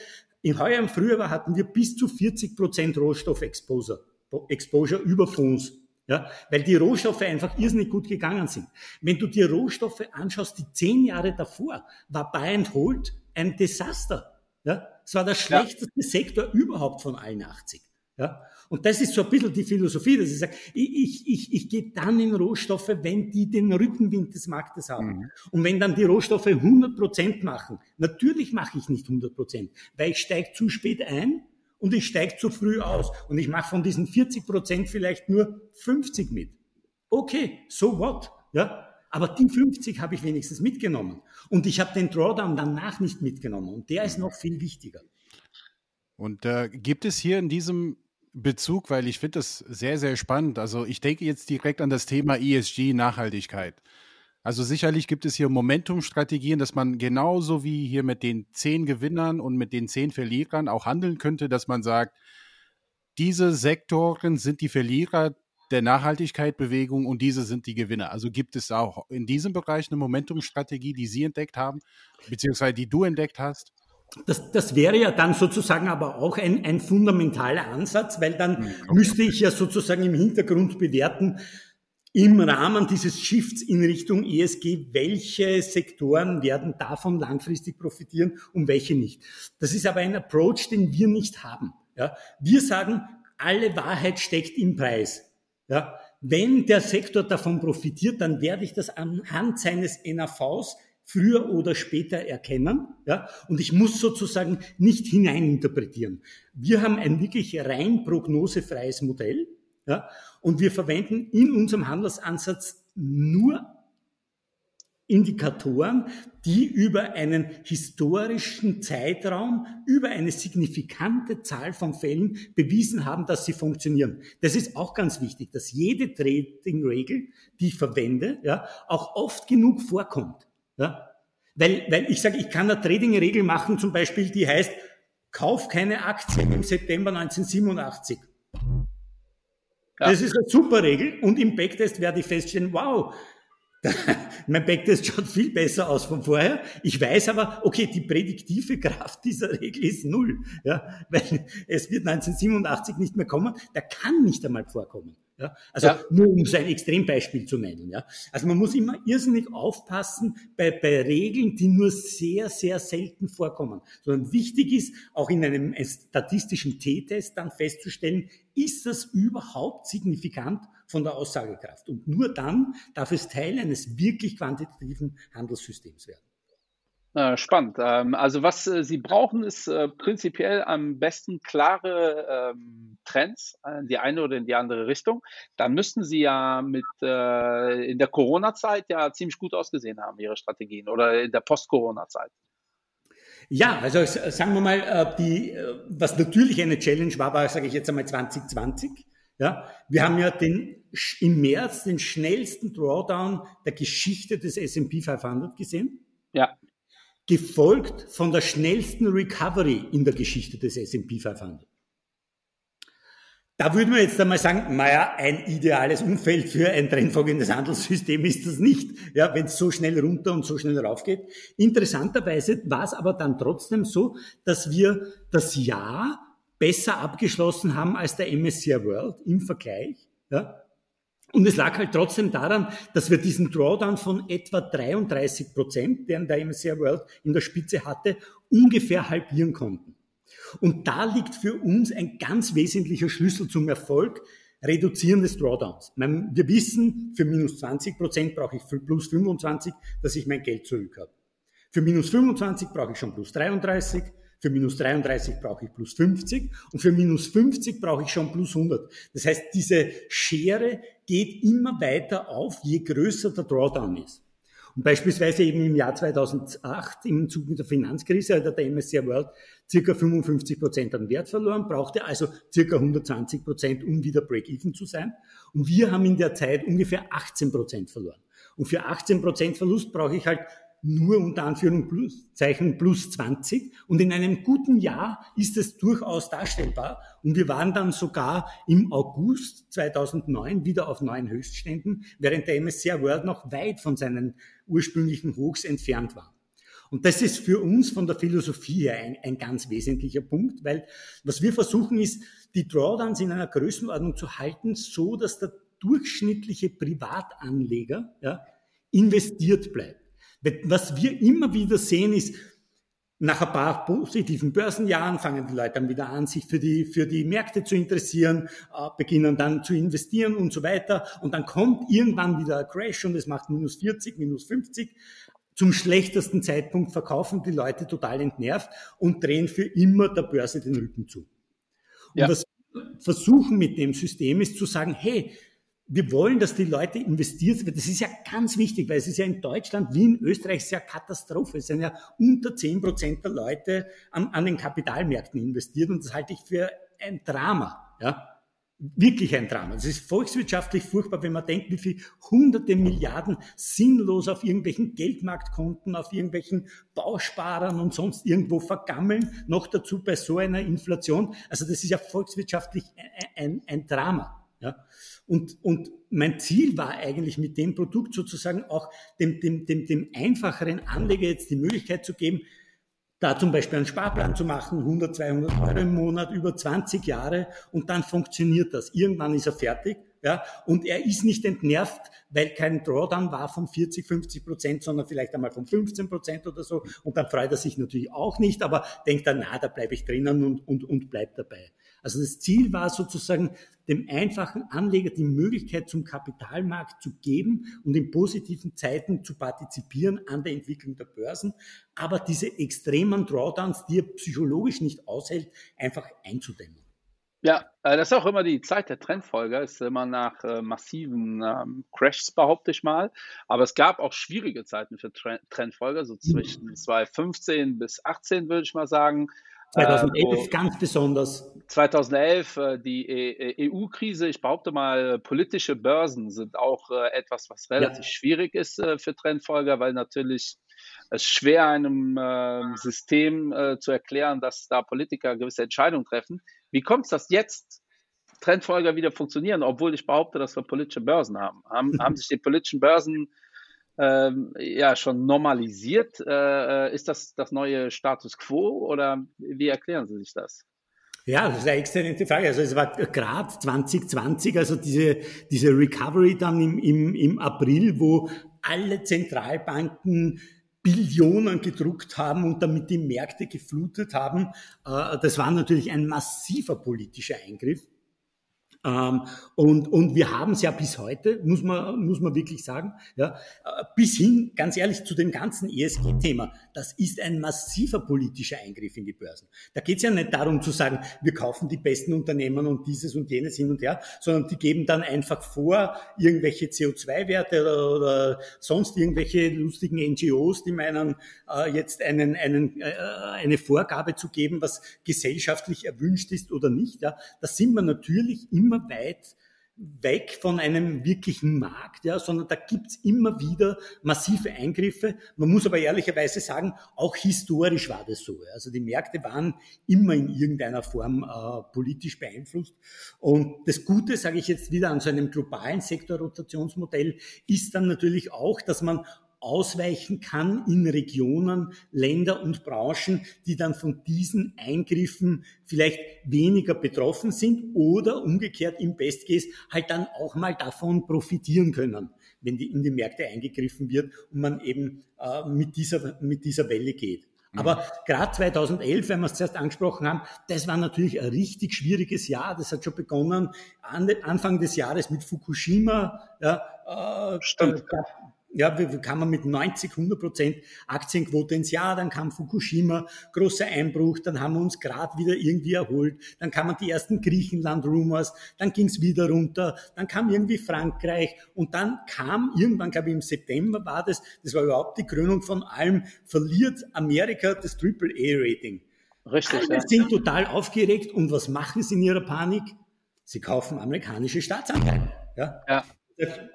In heuer im Frühjahr hatten wir bis zu 40 Prozent Rohstoff-Exposure Exposure über Fonds. Ja, weil die Rohstoffe einfach irrsinnig gut gegangen sind. Wenn du dir Rohstoffe anschaust, die zehn Jahre davor war Buy and Hold ein Desaster. Ja, es war der schlechteste ja. Sektor überhaupt von allen 80. Ja, und das ist so ein bisschen die Philosophie, dass ich sage, ich, ich, ich, ich gehe dann in Rohstoffe, wenn die den Rückenwind des Marktes haben. Mhm. Und wenn dann die Rohstoffe 100 Prozent machen, natürlich mache ich nicht 100 Prozent, weil ich steige zu spät ein und ich steige zu früh aus und ich mache von diesen 40 Prozent vielleicht nur 50 mit. Okay, so what? Ja, aber die 50 habe ich wenigstens mitgenommen. Und ich habe den Drawdown danach nicht mitgenommen. Und der ist noch viel wichtiger. Und äh, gibt es hier in diesem Bezug, weil ich finde das sehr, sehr spannend. Also ich denke jetzt direkt an das Thema ESG, Nachhaltigkeit. Also sicherlich gibt es hier Momentumstrategien, dass man genauso wie hier mit den zehn Gewinnern und mit den zehn Verlierern auch handeln könnte, dass man sagt, diese Sektoren sind die Verlierer der Nachhaltigkeitsbewegung und diese sind die Gewinner. Also gibt es auch in diesem Bereich eine Momentumstrategie, die Sie entdeckt haben, beziehungsweise die du entdeckt hast? Das, das wäre ja dann sozusagen aber auch ein, ein fundamentaler Ansatz, weil dann hm, okay. müsste ich ja sozusagen im Hintergrund bewerten, im Rahmen dieses Shifts in Richtung ESG, welche Sektoren werden davon langfristig profitieren und welche nicht. Das ist aber ein Approach, den wir nicht haben. Ja? Wir sagen, alle Wahrheit steckt im Preis. Ja? Wenn der Sektor davon profitiert, dann werde ich das anhand seines NAVs früher oder später erkennen, ja, und ich muss sozusagen nicht hineininterpretieren. Wir haben ein wirklich rein prognosefreies Modell, ja, und wir verwenden in unserem Handelsansatz nur Indikatoren, die über einen historischen Zeitraum, über eine signifikante Zahl von Fällen bewiesen haben, dass sie funktionieren. Das ist auch ganz wichtig, dass jede Trading-Regel, die ich verwende, ja, auch oft genug vorkommt. Ja? Weil, weil ich sage, ich kann eine Trading-Regel machen, zum Beispiel, die heißt, kauf keine Aktien im September 1987. Ja. Das ist eine super Regel und im Backtest werde ich feststellen, wow, mein Backtest schaut viel besser aus von vorher. Ich weiß aber, okay, die prädiktive Kraft dieser Regel ist null, ja, weil es wird 1987 nicht mehr kommen. Der kann nicht einmal vorkommen. Ja? Also ja. nur um so ein Extrembeispiel zu nennen. Ja? Also man muss immer irrsinnig aufpassen bei, bei Regeln, die nur sehr, sehr selten vorkommen. Sondern wichtig ist, auch in einem statistischen T-Test dann festzustellen, ist das überhaupt signifikant von der Aussagekraft? Und nur dann darf es Teil eines wirklich quantitativen Handelssystems werden. Äh, spannend. Ähm, also was äh, Sie brauchen, ist äh, prinzipiell am besten klare ähm, Trends in die eine oder in die andere Richtung. Dann müssten Sie ja mit in der Corona-Zeit ja ziemlich gut ausgesehen haben, Ihre Strategien oder in der Post-Corona-Zeit. Ja, also sagen wir mal, die, was natürlich eine Challenge war, war, sage ich jetzt einmal 2020. Ja, wir haben ja den, im März den schnellsten Drawdown der Geschichte des S&P 500 gesehen. Ja gefolgt von der schnellsten Recovery in der Geschichte des S&P 500. Da würde man jetzt einmal sagen, naja, ein ideales Umfeld für ein trendfolgendes Handelssystem ist das nicht, ja, wenn es so schnell runter und so schnell rauf geht. Interessanterweise war es aber dann trotzdem so, dass wir das Jahr besser abgeschlossen haben als der MSCI World im Vergleich. Ja? Und es lag halt trotzdem daran, dass wir diesen Drawdown von etwa 33 Prozent, den der MSCI World in der Spitze hatte, ungefähr halbieren konnten. Und da liegt für uns ein ganz wesentlicher Schlüssel zum Erfolg, Reduzieren des Drawdowns. Wir wissen, für minus 20 Prozent brauche ich plus 25, dass ich mein Geld zurück habe. Für minus 25 brauche ich schon plus 33, für minus 33 brauche ich plus 50 und für minus 50 brauche ich schon plus 100. Das heißt, diese Schere geht immer weiter auf, je größer der Drawdown ist. Und beispielsweise eben im Jahr 2008, im Zuge der Finanzkrise, hat der MSCI World circa 55 Prozent an Wert verloren, brauchte also circa 120 Prozent, um wieder Break-Even zu sein. Und wir haben in der Zeit ungefähr 18 Prozent verloren. Und für 18 Prozent Verlust brauche ich halt nur unter Anführungszeichen plus 20. Und in einem guten Jahr ist es durchaus darstellbar. Und wir waren dann sogar im August 2009 wieder auf neuen Höchstständen, während der MSCI World noch weit von seinen ursprünglichen Hochs entfernt war. Und das ist für uns von der Philosophie her ein, ein ganz wesentlicher Punkt, weil was wir versuchen ist, die Drawdowns in einer Größenordnung zu halten, so dass der durchschnittliche Privatanleger ja, investiert bleibt. Was wir immer wieder sehen ist, nach ein paar positiven Börsenjahren fangen die Leute dann wieder an, sich für die, für die Märkte zu interessieren, äh, beginnen dann zu investieren und so weiter. Und dann kommt irgendwann wieder ein Crash und es macht minus 40, minus 50. Zum schlechtesten Zeitpunkt verkaufen die Leute total entnervt und drehen für immer der Börse den Rücken zu. Und ja. was wir versuchen mit dem System ist zu sagen, hey, wir wollen, dass die Leute investiert werden. Das ist ja ganz wichtig, weil es ist ja in Deutschland wie in Österreich sehr Katastrophe. Es sind ja unter zehn Prozent der Leute an, an, den Kapitalmärkten investiert und das halte ich für ein Drama. Ja? Wirklich ein Drama. Es ist volkswirtschaftlich furchtbar, wenn man denkt, wie viel hunderte Milliarden sinnlos auf irgendwelchen Geldmarktkonten, auf irgendwelchen Bausparern und sonst irgendwo vergammeln. Noch dazu bei so einer Inflation. Also das ist ja volkswirtschaftlich ein, ein, ein Drama. Ja? Und, und mein Ziel war eigentlich mit dem Produkt sozusagen auch dem, dem, dem, dem einfacheren Anleger jetzt die Möglichkeit zu geben, da zum Beispiel einen Sparplan zu machen, 100, 200 Euro im Monat über 20 Jahre und dann funktioniert das. Irgendwann ist er fertig. Ja, und er ist nicht entnervt, weil kein Drawdown war von 40, 50 Prozent, sondern vielleicht einmal von 15 Prozent oder so. Und dann freut er sich natürlich auch nicht, aber denkt dann, na, da bleibe ich drinnen und, und, und bleibt dabei. Also das Ziel war sozusagen, dem einfachen Anleger die Möglichkeit zum Kapitalmarkt zu geben und in positiven Zeiten zu partizipieren an der Entwicklung der Börsen, aber diese extremen Drawdowns, die er psychologisch nicht aushält, einfach einzudämmen. Ja, äh, das ist auch immer die Zeit der Trendfolger, ist immer nach äh, massiven ähm, Crashs, behaupte ich mal. Aber es gab auch schwierige Zeiten für Trendfolger, so zwischen 2015 bis 2018, würde ich mal sagen. 2011 äh, ganz besonders. 2011 äh, die EU-Krise. Ich behaupte mal, politische Börsen sind auch äh, etwas, was relativ ja. schwierig ist äh, für Trendfolger, weil natürlich es schwer einem ähm, System äh, zu erklären, dass da Politiker gewisse Entscheidungen treffen. Wie kommt es, dass jetzt Trendfolger wieder funktionieren, obwohl ich behaupte, dass wir politische Börsen haben? Haben, haben sich die politischen Börsen ähm, ja schon normalisiert? Äh, äh, ist das das neue Status quo oder wie erklären Sie sich das? Ja, das ist eine exzellente Frage. Also es war gerade 2020, also diese, diese Recovery dann im, im, im April, wo alle Zentralbanken Billionen gedruckt haben und damit die Märkte geflutet haben. Äh, das war natürlich ein massiver politischer Eingriff. Ähm, und, und wir haben es ja bis heute, muss man, muss man wirklich sagen, ja, äh, bis hin, ganz ehrlich, zu dem ganzen ESG-Thema. Das ist ein massiver politischer Eingriff in die Börsen. Da geht es ja nicht darum zu sagen, wir kaufen die besten Unternehmen und dieses und jenes hin und her, sondern die geben dann einfach vor, irgendwelche CO2-Werte oder, oder sonst irgendwelche lustigen NGOs, die meinen, äh, jetzt einen, einen, äh, eine Vorgabe zu geben, was gesellschaftlich erwünscht ist oder nicht. Ja. Da sind wir natürlich immer immer weit weg von einem wirklichen Markt, ja, sondern da gibt's immer wieder massive Eingriffe. Man muss aber ehrlicherweise sagen, auch historisch war das so. Also die Märkte waren immer in irgendeiner Form äh, politisch beeinflusst. Und das Gute, sage ich jetzt wieder, an so einem globalen Sektorrotationsmodell ist dann natürlich auch, dass man ausweichen kann in Regionen, Länder und Branchen, die dann von diesen Eingriffen vielleicht weniger betroffen sind oder umgekehrt im Best Case halt dann auch mal davon profitieren können, wenn die in die Märkte eingegriffen wird und man eben äh, mit, dieser, mit dieser Welle geht. Mhm. Aber gerade 2011, wenn wir es zuerst angesprochen haben, das war natürlich ein richtig schwieriges Jahr. Das hat schon begonnen Anfang des Jahres mit Fukushima. Ja, äh, Stimmt ja, wir, wir kamen mit 90, 100 Prozent Aktienquote ins Jahr, dann kam Fukushima, großer Einbruch, dann haben wir uns gerade wieder irgendwie erholt, dann kamen die ersten Griechenland-Rumors, dann ging es wieder runter, dann kam irgendwie Frankreich und dann kam irgendwann, glaube ich im September war das, das war überhaupt die Krönung von allem, verliert Amerika das Triple-A-Rating. Richtig. Alle ja. sind total aufgeregt und was machen sie in ihrer Panik? Sie kaufen amerikanische Staatsanleihen. Ja. ja.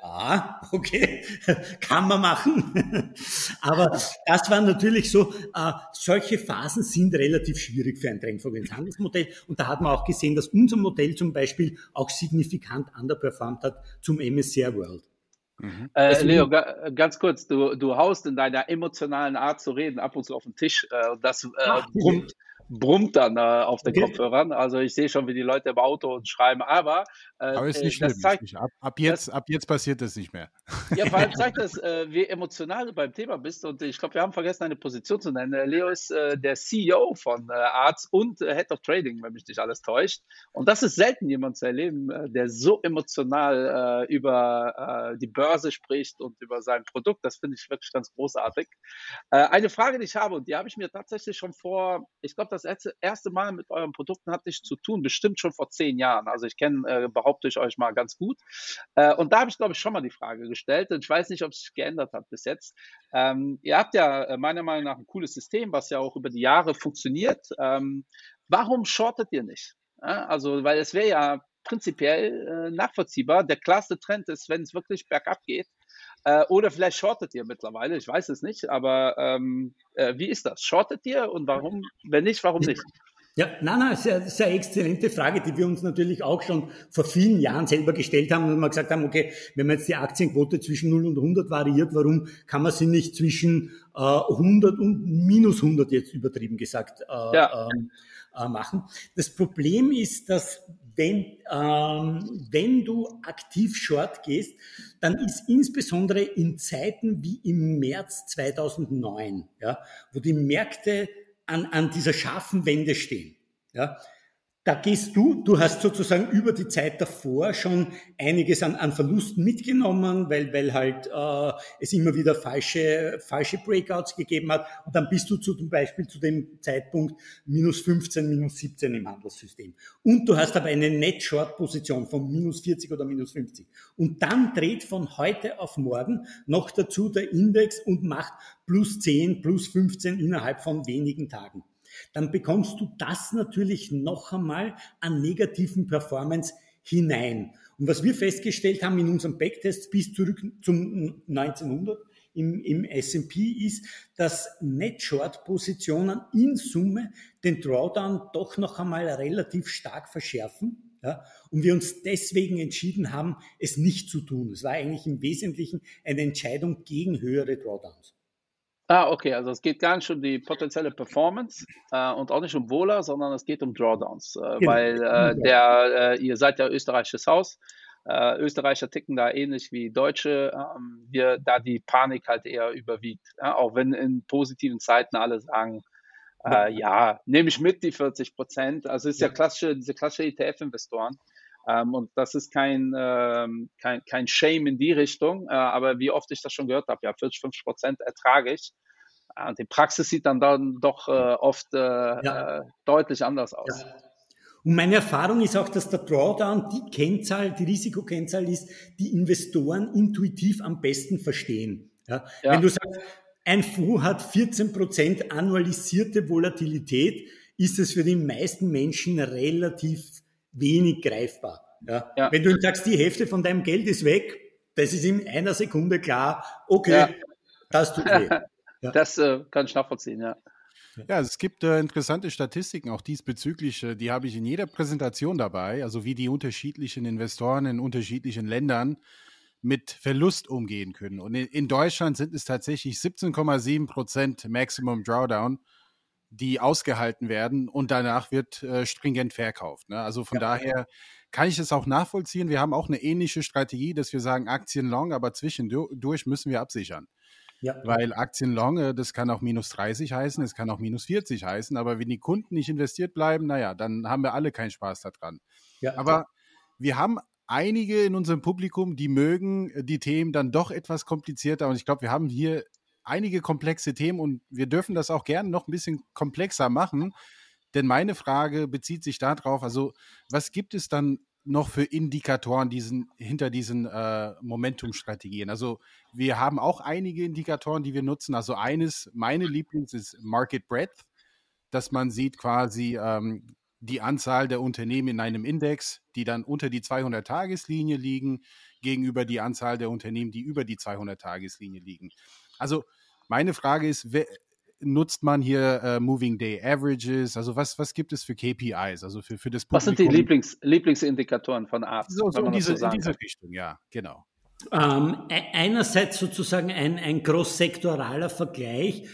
Ah, okay, kann man machen. Aber das war natürlich so, äh, solche Phasen sind relativ schwierig für ein trendfolgendes Handelsmodell. Und da hat man auch gesehen, dass unser Modell zum Beispiel auch signifikant underperformed hat zum MSCI World. Mhm. Äh, Leo, ga, ganz kurz, du, du haust in deiner emotionalen Art zu reden ab und zu auf den Tisch äh, und das äh, brummt, brummt dann äh, auf den okay. Kopfhörern. Also ich sehe schon, wie die Leute im Auto schreiben, aber aber ist nicht äh, schlimm. Zeigt, nicht. Ab, ab, jetzt, das, ab jetzt passiert das nicht mehr. Ja, vor allem zeigt das, äh, wie emotional du beim Thema bist. Und ich glaube, wir haben vergessen, eine Position zu nennen. Äh, Leo ist äh, der CEO von äh, Arts und äh, Head of Trading, wenn mich nicht alles täuscht. Und das ist selten jemand zu erleben, der so emotional über die Börse spricht und über sein Produkt. Das finde ich wirklich ganz großartig. eine Frage, die ich habe, und die habe ich mir tatsächlich schon vor, ich glaube, das erste Mal mit euren Produkten hatte ich zu tun, bestimmt schon vor zehn Jahren. Also ich kenne äh, behaupte ich euch mal ganz gut. Äh, und da habe ich, glaube ich, schon mal die Frage gestellt. Und ich weiß nicht, ob es sich geändert hat bis jetzt. Ähm, ihr habt ja äh, meiner Meinung nach ein cooles System, was ja auch über die Jahre funktioniert. Ähm, warum shortet ihr nicht? Ja, also, weil es wäre ja prinzipiell äh, nachvollziehbar. Der klarste Trend ist, wenn es wirklich bergab geht. Äh, oder vielleicht shortet ihr mittlerweile, ich weiß es nicht, aber ähm, äh, wie ist das? Shortet ihr und warum? Wenn nicht, warum nicht? Ja, nein, nein, sehr, sehr exzellente Frage, die wir uns natürlich auch schon vor vielen Jahren selber gestellt haben und wir gesagt haben, okay, wenn man jetzt die Aktienquote zwischen 0 und 100 variiert, warum kann man sie nicht zwischen äh, 100 und minus 100 jetzt übertrieben gesagt äh, ja. ähm, äh, machen? Das Problem ist, dass wenn, ähm, wenn du aktiv short gehst, dann ist insbesondere in Zeiten wie im März 2009, ja, wo die Märkte an, an dieser scharfen Wende stehen. Ja, da gehst du, du hast sozusagen über die Zeit davor schon einiges an, an Verlusten mitgenommen, weil, weil halt äh, es immer wieder falsche, falsche Breakouts gegeben hat. Und dann bist du zu, zum Beispiel zu dem Zeitpunkt minus 15, minus 17 im Handelssystem. Und du hast aber eine Net-Short-Position von minus 40 oder minus 50. Und dann dreht von heute auf morgen noch dazu der Index und macht plus 10, plus 15 innerhalb von wenigen Tagen dann bekommst du das natürlich noch einmal an negativen Performance hinein. Und was wir festgestellt haben in unserem Backtest bis zurück zum 1900 im, im S&P ist, dass Net-Short-Positionen in Summe den Drawdown doch noch einmal relativ stark verschärfen. Ja, und wir uns deswegen entschieden haben, es nicht zu tun. Es war eigentlich im Wesentlichen eine Entscheidung gegen höhere Drawdowns. Ah, okay, also es geht gar nicht um die potenzielle Performance äh, und auch nicht um Wohler, sondern es geht um Drawdowns, äh, genau. weil äh, der, äh, ihr seid ja österreichisches Haus, äh, Österreicher ticken da ähnlich wie Deutsche, ähm, wir, da die Panik halt eher überwiegt, ja? auch wenn in positiven Zeiten alle sagen, äh, ja, nehme ich mit die 40 Prozent, also ist ja, ja. klassische, diese klassische ETF-Investoren, ähm, und das ist kein, ähm, kein, kein Shame in die Richtung, äh, aber wie oft ich das schon gehört habe, ja, 40, 50 Prozent ertrage ich. Äh, und die Praxis sieht dann, dann doch äh, oft äh, ja. Äh, deutlich anders aus. Ja. Und meine Erfahrung ist auch, dass der Drawdown die Kennzahl, die Risikokennzahl ist, die Investoren intuitiv am besten verstehen. Ja? ja. Wenn du sagst, ein Fonds hat 14 Prozent annualisierte Volatilität, ist es für die meisten Menschen relativ wenig greifbar. Ja? ja. Wenn du sagst, die Hälfte von deinem Geld ist weg, das ist in einer Sekunde klar, okay, ja. das tut weh. Ja. Das äh, kann ich nachvollziehen, ja. Ja, es gibt äh, interessante Statistiken auch diesbezüglich, äh, die habe ich in jeder Präsentation dabei, also wie die unterschiedlichen Investoren in unterschiedlichen Ländern mit Verlust umgehen können. Und in, in Deutschland sind es tatsächlich 17,7 Prozent Maximum Drawdown, die ausgehalten werden und danach wird äh, stringent verkauft. Ne? Also von ja. daher kann ich es auch nachvollziehen. Wir haben auch eine ähnliche Strategie, dass wir sagen Aktien long, aber zwischendurch müssen wir absichern. Ja. Weil Aktien long, äh, das kann auch minus 30 heißen, es kann auch minus 40 heißen, aber wenn die Kunden nicht investiert bleiben, naja, dann haben wir alle keinen Spaß daran. Ja. Aber wir haben einige in unserem Publikum, die mögen äh, die Themen dann doch etwas komplizierter und ich glaube, wir haben hier einige komplexe Themen und wir dürfen das auch gerne noch ein bisschen komplexer machen. Denn meine Frage bezieht sich darauf, also was gibt es dann noch für Indikatoren diesen, hinter diesen äh, Momentum-Strategien? Also wir haben auch einige Indikatoren, die wir nutzen. Also eines, meine Lieblings ist Market Breadth, dass man sieht quasi ähm, die Anzahl der Unternehmen in einem Index, die dann unter die 200-Tageslinie liegen, gegenüber die Anzahl der Unternehmen, die über die 200-Tageslinie liegen. Also meine Frage ist, nutzt man hier äh, Moving Day Averages? Also was, was gibt es für KPIs? Also für, für das Publikum? Was sind die Lieblings, Lieblingsindikatoren von Arzt? So, so in, diese, so in diese Richtung, ja, genau. Ähm, e-, einerseits sozusagen ein, ein großsektoraler Vergleich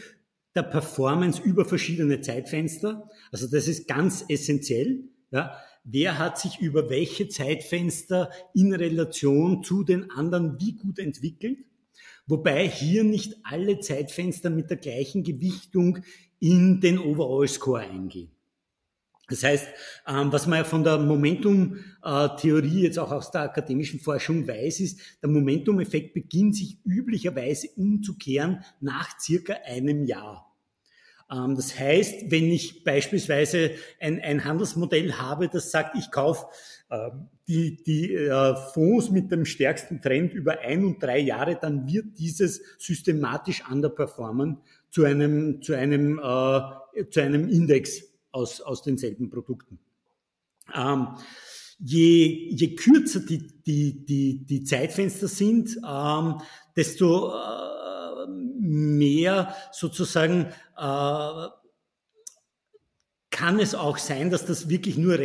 der Performance über verschiedene Zeitfenster. Also das ist ganz essentiell. Ja. Wer hat sich über welche Zeitfenster in Relation zu den anderen wie gut entwickelt? Wobei hier nicht alle Zeitfenster mit der gleichen Gewichtung in den Overall Score eingehen. Das heißt, ähm, was man ja von der Momentum-Theorie jetzt auch aus der akademischen Forschung weiß, ist, der Momentum-Effekt beginnt sich üblicherweise umzukehren nach circa einem Jahr. Ähm, das heißt, wenn ich beispielsweise ein, ein Handelsmodell habe, das sagt, ich kaufe ähm, die, die äh, Fonds mit dem stärksten Trend über ein und drei Jahre, dann wird dieses systematisch underperformen zu einem, zu einem, äh, zu einem Index aus, aus denselben Produkten. Ähm, je, je kürzer die, die, die, die Zeitfenster sind, desto äh, mehr sozusagen äh, kann es auch sein, dass das wirklich nur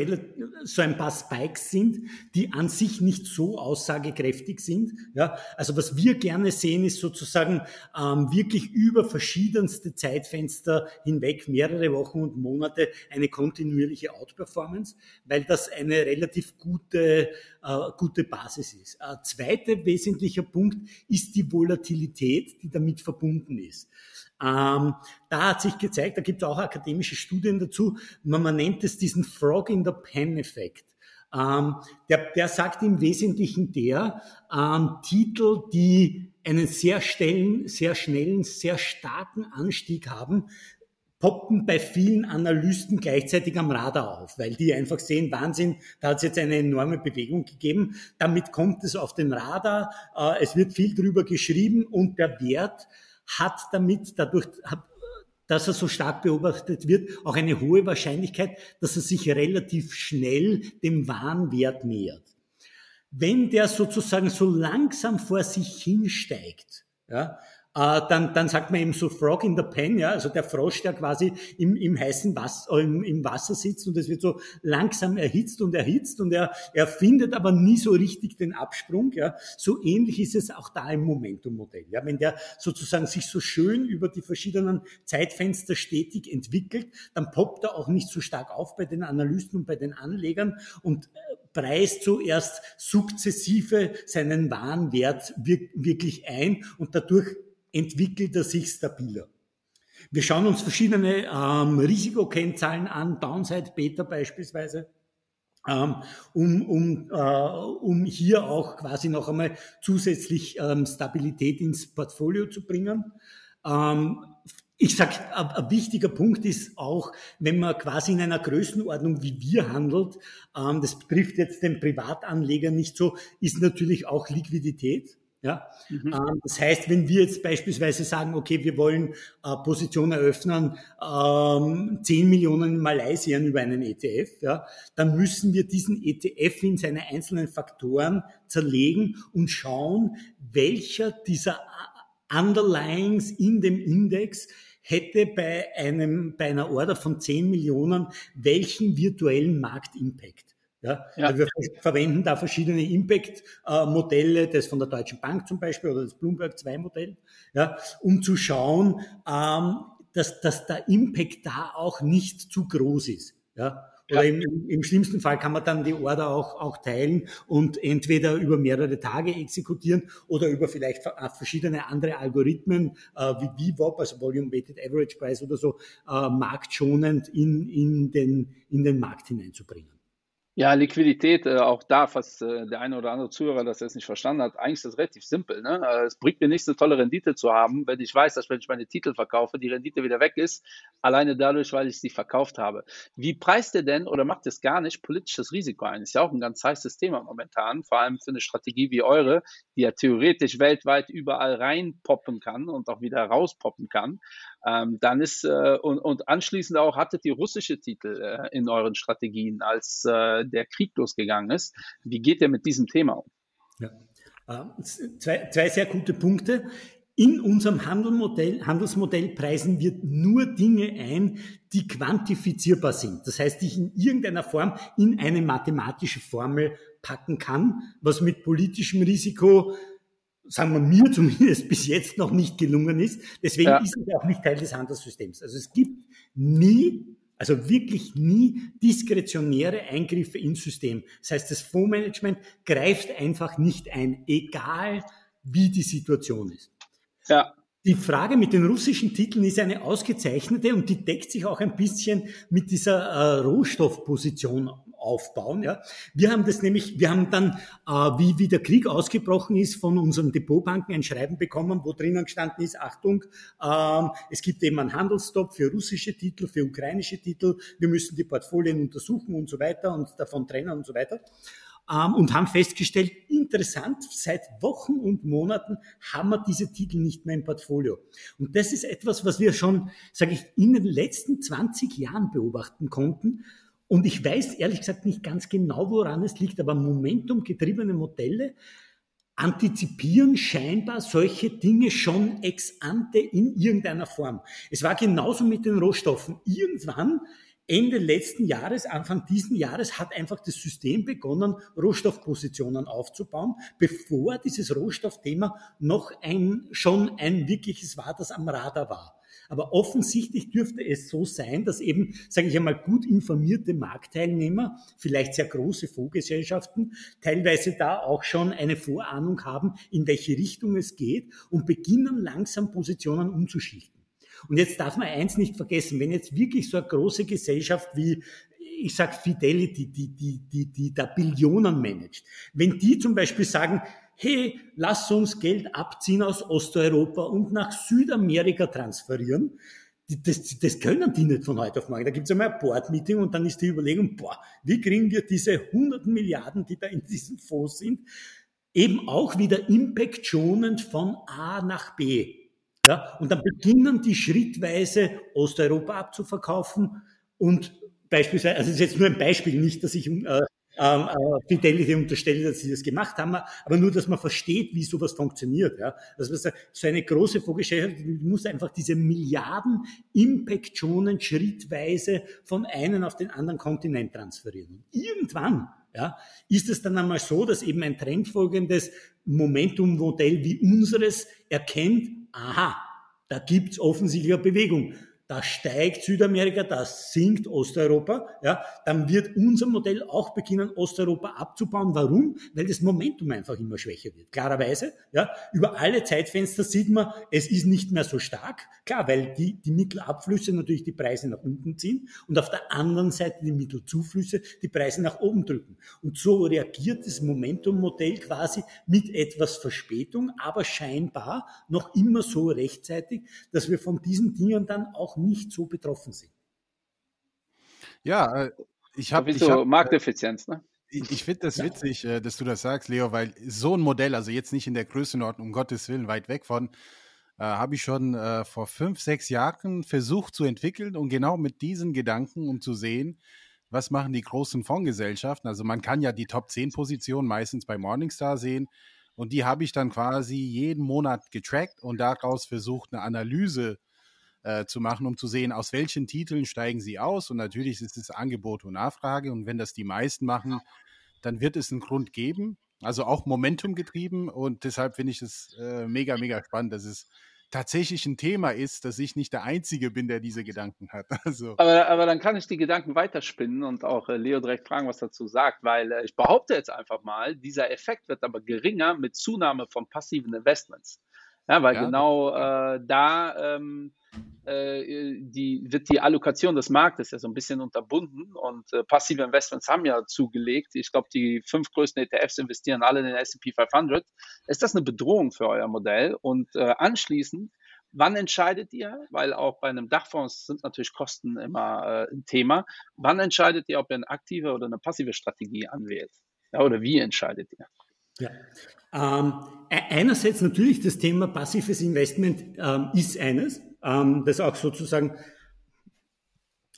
so ein paar Spikes sind, die an sich nicht so aussagekräftig sind. Ja, also was wir gerne sehen, ist sozusagen ähm, wirklich über verschiedenste Zeitfenster hinweg, mehrere Wochen und Monate, eine kontinuierliche Outperformance, weil das eine relativ gute, äh, gute Basis ist. Äh, zweiter wesentlicher Punkt ist die Volatilität, die damit verbunden ist. Ähm, da hat sich gezeigt, da gibt es auch akademische Studien dazu, man, man nennt es diesen Frog in the Pen-Effekt. Ähm, der, der sagt im Wesentlichen der, ähm, Titel, die einen sehr, stellen, sehr schnellen, sehr starken Anstieg haben, poppen bei vielen Analysten gleichzeitig am Radar auf, weil die einfach sehen, Wahnsinn, da hat es jetzt eine enorme Bewegung gegeben. Damit kommt es auf den Radar, äh, es wird viel drüber geschrieben und der Wert hat damit, dadurch, dass er so stark beobachtet wird, auch eine hohe Wahrscheinlichkeit, dass er sich relativ schnell dem Wahnwert nähert. Wenn der sozusagen so langsam vor sich hinsteigt, ja, dann, dann sagt man eben so Frog in the Pen, ja, also der Frosch, der quasi im, im heißen Wasser, äh, im, im Wasser sitzt und es wird so langsam erhitzt und erhitzt und er, er findet aber nie so richtig den Absprung, ja. So ähnlich ist es auch da im Momentum-Modell, ja. Wenn der sozusagen sich so schön über die verschiedenen Zeitfenster stetig entwickelt, dann poppt er auch nicht so stark auf bei den Analysten und bei den Anlegern und äh, preist zuerst sukzessive seinen wahren Wert wirklich ein und dadurch entwickelt er sich stabiler. Wir schauen uns verschiedene ähm, Risikokennzahlen an, Downside Beta beispielsweise, ähm, um, um, äh, um hier auch quasi noch einmal zusätzlich ähm, Stabilität ins Portfolio zu bringen. Ähm, ich sage, ein wichtiger Punkt ist auch, wenn man quasi in einer Größenordnung wie wir handelt, ähm, das betrifft jetzt den Privatanleger nicht so, ist natürlich auch Liquidität. Ja? Mhm. Ähm, das heißt, wenn wir jetzt beispielsweise sagen, okay, wir wollen äh, Position eröffnen, ähm, 10 Millionen in Malaysia über einen ETF, ja, dann müssen wir diesen ETF in seine einzelnen Faktoren zerlegen und schauen, welcher dieser Underlyings in dem Index hätte bei einem, bei einer Order von 10 Millionen welchen virtuellen Marktimpact. Ja? ja. Also wir verwenden da verschiedene Impact-Modelle, das von der Deutschen Bank zum Beispiel oder das Bloomberg 2-Modell, ja, um zu schauen, ähm, dass, dass der Impact da auch nicht zu groß ist. Ja? Oder ja. im, im, schlimmsten Fall kann man dann die Order auch, auch teilen und entweder über mehrere Tage exekutieren oder über vielleicht äh, verschiedene andere Algorithmen äh, wie VWAP, also Volume Weighted Average Price oder so, äh, marktschonend in, in, den, in den Markt hineinzubringen. Ja, Liquidität, äh, auch da, falls äh, der eine oder andere Zuhörer das jetzt nicht verstanden hat, eigentlich ist das relativ simpel. Ne? Äh, es bringt mir nichts, eine tolle Rendite zu haben, wenn ich weiß, dass wenn ich meine Titel verkaufe, die Rendite wieder weg ist, alleine dadurch, weil ich sie verkauft habe. Wie preist ihr denn oder macht es gar nicht politisches Risiko ein? Ist ja auch ein ganz heißes Thema momentan, vor allem für eine Strategie wie eure, die ja theoretisch weltweit überall reinpoppen kann und auch wieder rauspoppen kann. Ähm, dann ist äh, und, und anschließend auch hattet ihr russische Titel äh, in euren Strategien, als äh, der Krieg losgegangen ist. Wie geht ihr mit diesem Thema um? Ja. Äh, zwei, zwei sehr gute Punkte. In unserem Handelsmodell, Handelsmodell preisen wir nur Dinge ein, die quantifizierbar sind. Das heißt, die ich in irgendeiner Form in eine mathematische Formel packen kann, was mit politischem Risiko sagen wir mir zumindest bis jetzt noch nicht gelungen ist. Deswegen ja. ist es auch nicht Teil des Handelssystems. Also es gibt nie, also wirklich nie diskretionäre Eingriffe ins System. Das heißt, das Fondsmanagement greift einfach nicht ein, egal wie die Situation ist. Ja. Die Frage mit den russischen Titeln ist eine ausgezeichnete und die deckt sich auch ein bisschen mit dieser äh, Rohstoffposition aufbauen. Ja. Wir haben das nämlich, wir haben dann, äh, wie, wie der Krieg ausgebrochen ist, von unseren Depotbanken ein Schreiben bekommen, wo drinnen gestanden ist, Achtung, äh, es gibt eben einen Handelsstopp für russische Titel, für ukrainische Titel, wir müssen die Portfolien untersuchen und so weiter und davon trennen und so weiter ähm, und haben festgestellt, interessant, seit Wochen und Monaten haben wir diese Titel nicht mehr im Portfolio. Und das ist etwas, was wir schon, sage ich, in den letzten 20 Jahren beobachten konnten. Und ich weiß ehrlich gesagt nicht ganz genau, woran es liegt, aber momentumgetriebene Modelle antizipieren scheinbar solche Dinge schon ex ante in irgendeiner Form. Es war genauso mit den Rohstoffen. Irgendwann Ende letzten Jahres, Anfang diesen Jahres hat einfach das System begonnen, Rohstoffpositionen aufzubauen, bevor dieses Rohstoffthema noch ein, schon ein wirkliches war, das am Radar war. Aber offensichtlich dürfte es so sein, dass eben, sage ich einmal, gut informierte Marktteilnehmer, vielleicht sehr große Fondsgesellschaften, teilweise da auch schon eine Vorahnung haben, in welche Richtung es geht und beginnen langsam Positionen umzuschichten. Und jetzt darf man eins nicht vergessen, wenn jetzt wirklich so eine große Gesellschaft wie ich sag Fidelity, die, die, die, die da Billionen managt, wenn die zum Beispiel sagen, hey, lass uns Geld abziehen aus Osteuropa und nach Südamerika transferieren, das, das können die nicht von heute auf morgen. Da gibt es einmal ein Board-Meeting und dann ist die Überlegung, boah, wie kriegen wir diese hunderten Milliarden, die da in diesem Fonds sind, eben auch wieder impact-schonend von A nach B. Ja, und dann beginnen die schrittweise Osteuropa abzuverkaufen und beispielsweise, also das ist jetzt nur ein Beispiel, nicht, dass ich äh, ähm, äh, Fidelity unterstelle, dass sie das gemacht haben, aber nur, dass man versteht, wie sowas funktioniert. Ja. Also so eine große Vorgeschichte muss einfach diese Milliarden Impact schonen schrittweise von einem auf den anderen Kontinent transferieren. Und irgendwann ja, ist es dann einmal so, dass eben ein trendfolgendes Momentum-Modell wie unseres erkennt, aha, da gibt's offensichtlich eine Bewegung da steigt Südamerika, da sinkt Osteuropa, ja, dann wird unser Modell auch beginnen, Osteuropa abzubauen. Warum? Weil das Momentum einfach immer schwächer wird. Klarerweise, ja, über alle Zeitfenster sieht man, es ist nicht mehr so stark. Klar, weil die, die Mittelabflüsse natürlich die Preise nach unten ziehen und auf der anderen Seite die Mittelzuflüsse die Preise nach oben drücken. Und so reagiert das Momentum-Modell quasi mit etwas Verspätung, aber scheinbar noch immer so rechtzeitig, dass wir von diesen Dingen dann auch nicht so betroffen sind. Ja, äh, ich habe. So hab, Markteffizienz, ne? Ich, ich finde das ja. witzig, äh, dass du das sagst, Leo, weil so ein Modell, also jetzt nicht in der Größenordnung, um Gottes Willen, weit weg von, äh, habe ich schon äh, vor fünf, sechs Jahren versucht zu entwickeln und genau mit diesen Gedanken, um zu sehen, was machen die großen Fondsgesellschaften. Also man kann ja die Top 10 Positionen meistens bei Morningstar sehen und die habe ich dann quasi jeden Monat getrackt und daraus versucht, eine Analyse äh, zu machen, um zu sehen, aus welchen Titeln steigen sie aus. Und natürlich ist es Angebot und Nachfrage. Und wenn das die meisten machen, dann wird es einen Grund geben. Also auch Momentum getrieben. Und deshalb finde ich es äh, mega, mega spannend, dass es tatsächlich ein Thema ist, dass ich nicht der Einzige bin, der diese Gedanken hat. Also. Aber, aber dann kann ich die Gedanken weiterspinnen und auch äh, Leo direkt fragen, was dazu sagt, weil äh, ich behaupte jetzt einfach mal, dieser Effekt wird aber geringer mit Zunahme von passiven Investments. Ja, weil ja. genau äh, da ähm, äh, die, wird die Allokation des Marktes ja so ein bisschen unterbunden und äh, passive Investments haben ja zugelegt. Ich glaube, die fünf größten ETFs investieren alle in den S&P 500. Ist das eine Bedrohung für euer Modell? Und äh, anschließend, wann entscheidet ihr, weil auch bei einem Dachfonds sind natürlich Kosten immer äh, ein Thema, wann entscheidet ihr, ob ihr eine aktive oder eine passive Strategie anwählt? Ja, oder wie entscheidet ihr? Ja. Ähm, e-, einerseits natürlich das Thema passives Investment ähm, ist eines, ähm, das auch sozusagen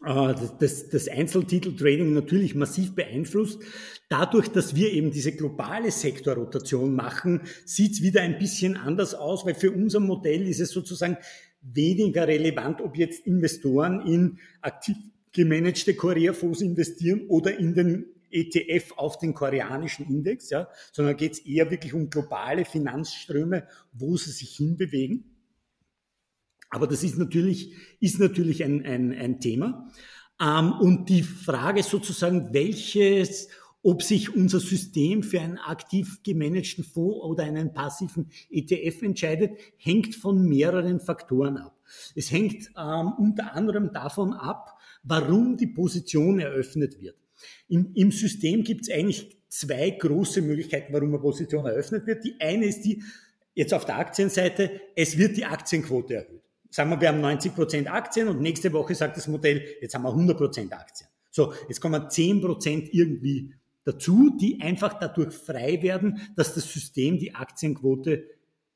äh, das, das Einzeltitel-Trading natürlich massiv beeinflusst. Dadurch, dass wir eben diese globale Sektorrotation machen, sieht es wieder ein bisschen anders aus, weil für unser Modell ist es sozusagen weniger relevant, ob jetzt Investoren in aktiv gemanagte Korea-Fonds investieren oder in den ETF auf den koreanischen Index, ja, sondern geht es eher wirklich um globale Finanzströme, wo sie sich hinbewegen. Aber das ist natürlich, ist natürlich ein, ein, ein Thema. Ähm, und die Frage sozusagen, welches, ob sich unser System für einen aktiv gemanagten Fonds oder einen passiven ETF entscheidet, hängt von mehreren Faktoren ab. Es hängt ähm, unter anderem davon ab, warum die Position eröffnet wird. Im, im System gibt es eigentlich zwei große Möglichkeiten, warum eine Position eröffnet wird. Die eine ist die, jetzt auf der Aktienseite, es wird die Aktienquote erhöht. Sagen wir, wir haben 90 Prozent Aktien und nächste Woche sagt das Modell, jetzt haben wir 100 Prozent Aktien. So, jetzt kommen 10 Prozent irgendwie dazu, die einfach dadurch frei werden, dass das System die Aktienquote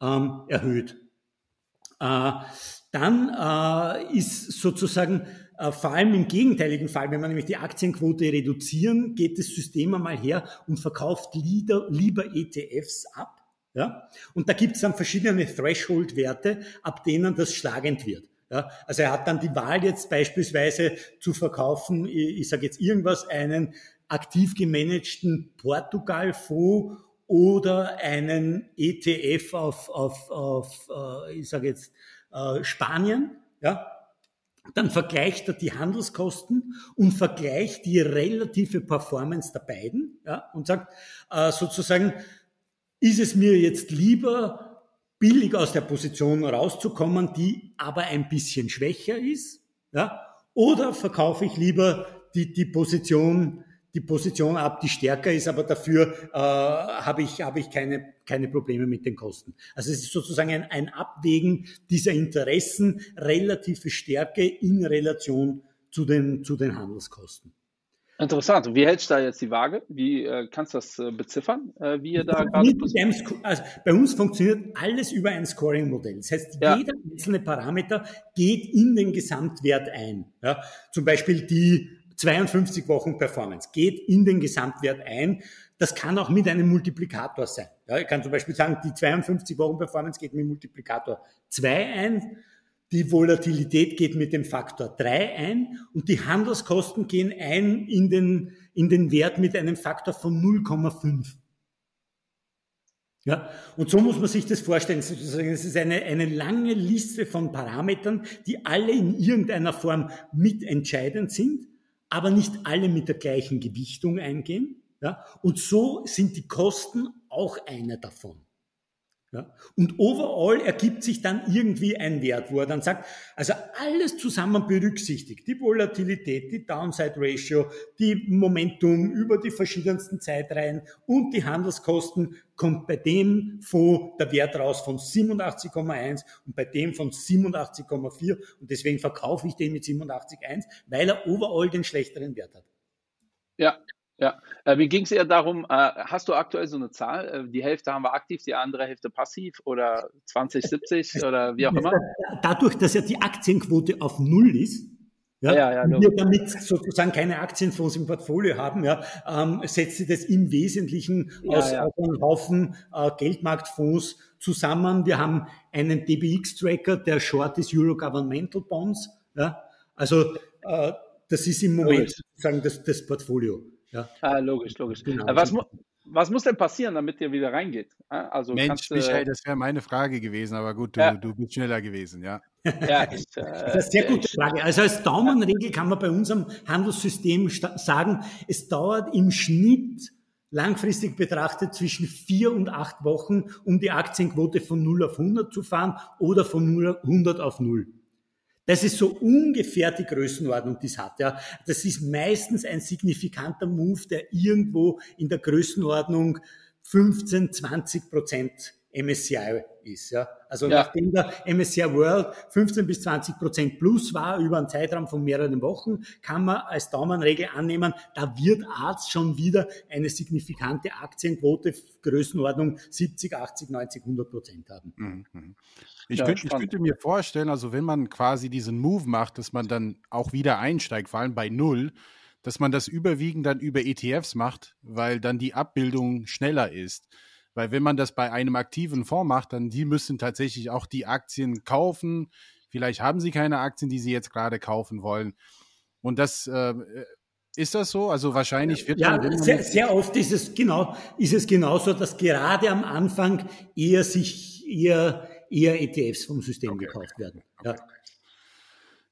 ähm, erhöht. Äh, dann äh, ist sozusagen vor allem im gegenteiligen Fall, wenn wir nämlich die Aktienquote reduzieren, geht das System einmal her und verkauft lieber, lieber ETFs ab ja? Und da gibt es dann verschiedene Threshold-Werte, ab denen das schlagend wird. Ja? Also er hat dann die Wahl jetzt beispielsweise zu verkaufen, ich, ich sage jetzt irgendwas, einen aktiv gemanagten Portugal-Fonds oder einen ETF auf, auf, auf äh, ich sage jetzt, äh, Spanien. Ja? Dann vergleicht er die Handelskosten und vergleicht die relative Performance der beiden ja? und sagt äh, sozusagen, ist es mir jetzt lieber, billig aus der Position rauszukommen, die aber ein bisschen schwächer ist, ja? Oder verkaufe ich lieber die, die Position, die Position ab, die stärker ist, aber dafür äh, habe ich, habe ich keine, keine Probleme mit den Kosten. Also es ist sozusagen ein, ein Abwägen dieser Interessen, relative Stärke in Relation zu den, zu den Handelskosten. Interessant. Wie hältst du da jetzt die Waage? Wie äh, kannst du das äh, beziffern, äh, wie ihr da gerade also Bei uns funktioniert alles über ein Scoring-Modell. Das heißt, ja. jeder einzelne Parameter geht in den Gesamtwert ein. Ja? Zum Beispiel die 52 Wochen Performance geht in den Gesamtwert ein. Das kann auch mit einem Multiplikator sein. Ja? Ich kann zum Beispiel sagen, die 52 Wochen Performance geht mit Multiplikator 2 ein die Volatilität geht mit dem Faktor 3 ein und die Handelskosten gehen ein in den, in den Wert mit einem Faktor von 0,5. Ja, und so muss man sich das vorstellen. Es ist eine, eine lange Liste von Parametern, die alle in irgendeiner Form mitentscheidend sind, aber nicht alle mit der gleichen Gewichtung eingehen. Ja, und so sind die Kosten auch einer davon. Ja? Und overall ergibt sich dann irgendwie ein Wert, wo er dann sagt, also alles zusammen berücksichtigt, die Volatilität, die Downside Ratio, die Momentum über die verschiedensten Zeitreihen und die Handelskosten, kommt bei dem Fonds der Wert raus von 87,1 und bei dem von 87,4 und deswegen verkaufe ich den mit 87,1, weil er overall den schlechteren Wert hat. Ja, ja, äh, mir ging es eher darum, äh, hast du aktuell so eine Zahl? Äh, die Hälfte haben wir aktiv, die andere Hälfte passiv oder 20, 70 oder wie auch immer? Dadurch, dass ja die Aktienquote auf Null ist, ja, ja, ja wir damit sozusagen keine Aktienfonds im Portfolio haben, ja, ähm, setzt sie das im Wesentlichen ja, aus, ja. aus einem Haufen äh, Geldmarktfonds zusammen. Wir haben einen DBX-Tracker, der Short ist Euro Governmental Bonds. Ja, also äh, das ist im Moment sozusagen das, das Portfolio. Ja. Ah, logisch, logisch. Genau. Was, mu was muss denn passieren, damit ihr wieder reingeht? Also Mensch, Michael, das wäre meine Frage gewesen, aber gut, du, ja. du bist schneller gewesen, ja. ja ich, äh, das ist eine sehr gute Frage. Also als Daumenregel kann man bei unserem Handelssystem sagen, es dauert im Schnitt langfristig betrachtet zwischen vier und acht Wochen, um die Aktienquote von 0 auf 100 zu fahren oder von 0 auf 100 auf 0. Das ist so ungefähr die Größenordnung, die es hat. Ja. Das ist meistens ein signifikanter Move, der irgendwo in der Größenordnung 15, 20 Prozent MSCI ist. Ja. Also ja. nachdem der MSCI World 15 bis 20 Prozent plus war über einen Zeitraum von mehreren Wochen, kann man als Daumenregel annehmen, da wird Arzt schon wieder eine signifikante Aktienquote Größenordnung 70, 80, 90, 100 Prozent haben. Mhm. Ich, ja, könnte, ich, könnte, mir vorstellen, also wenn man quasi diesen Move macht, dass man dann auch wieder einsteigt, vor allem bei Null, dass man das überwiegend dann über ETFs macht, weil dann die Abbildung schneller ist. Weil wenn man das bei einem aktiven Fonds macht, dann die müssen tatsächlich auch die Aktien kaufen. Vielleicht haben sie keine Aktien, die sie jetzt gerade kaufen wollen. Und das äh, ist das so? Also wahrscheinlich wird ja man, sehr, sehr oft ist es genau ist es genauso, dass gerade am Anfang eher sich eher eher ETFs vom System okay. gekauft werden. Ja.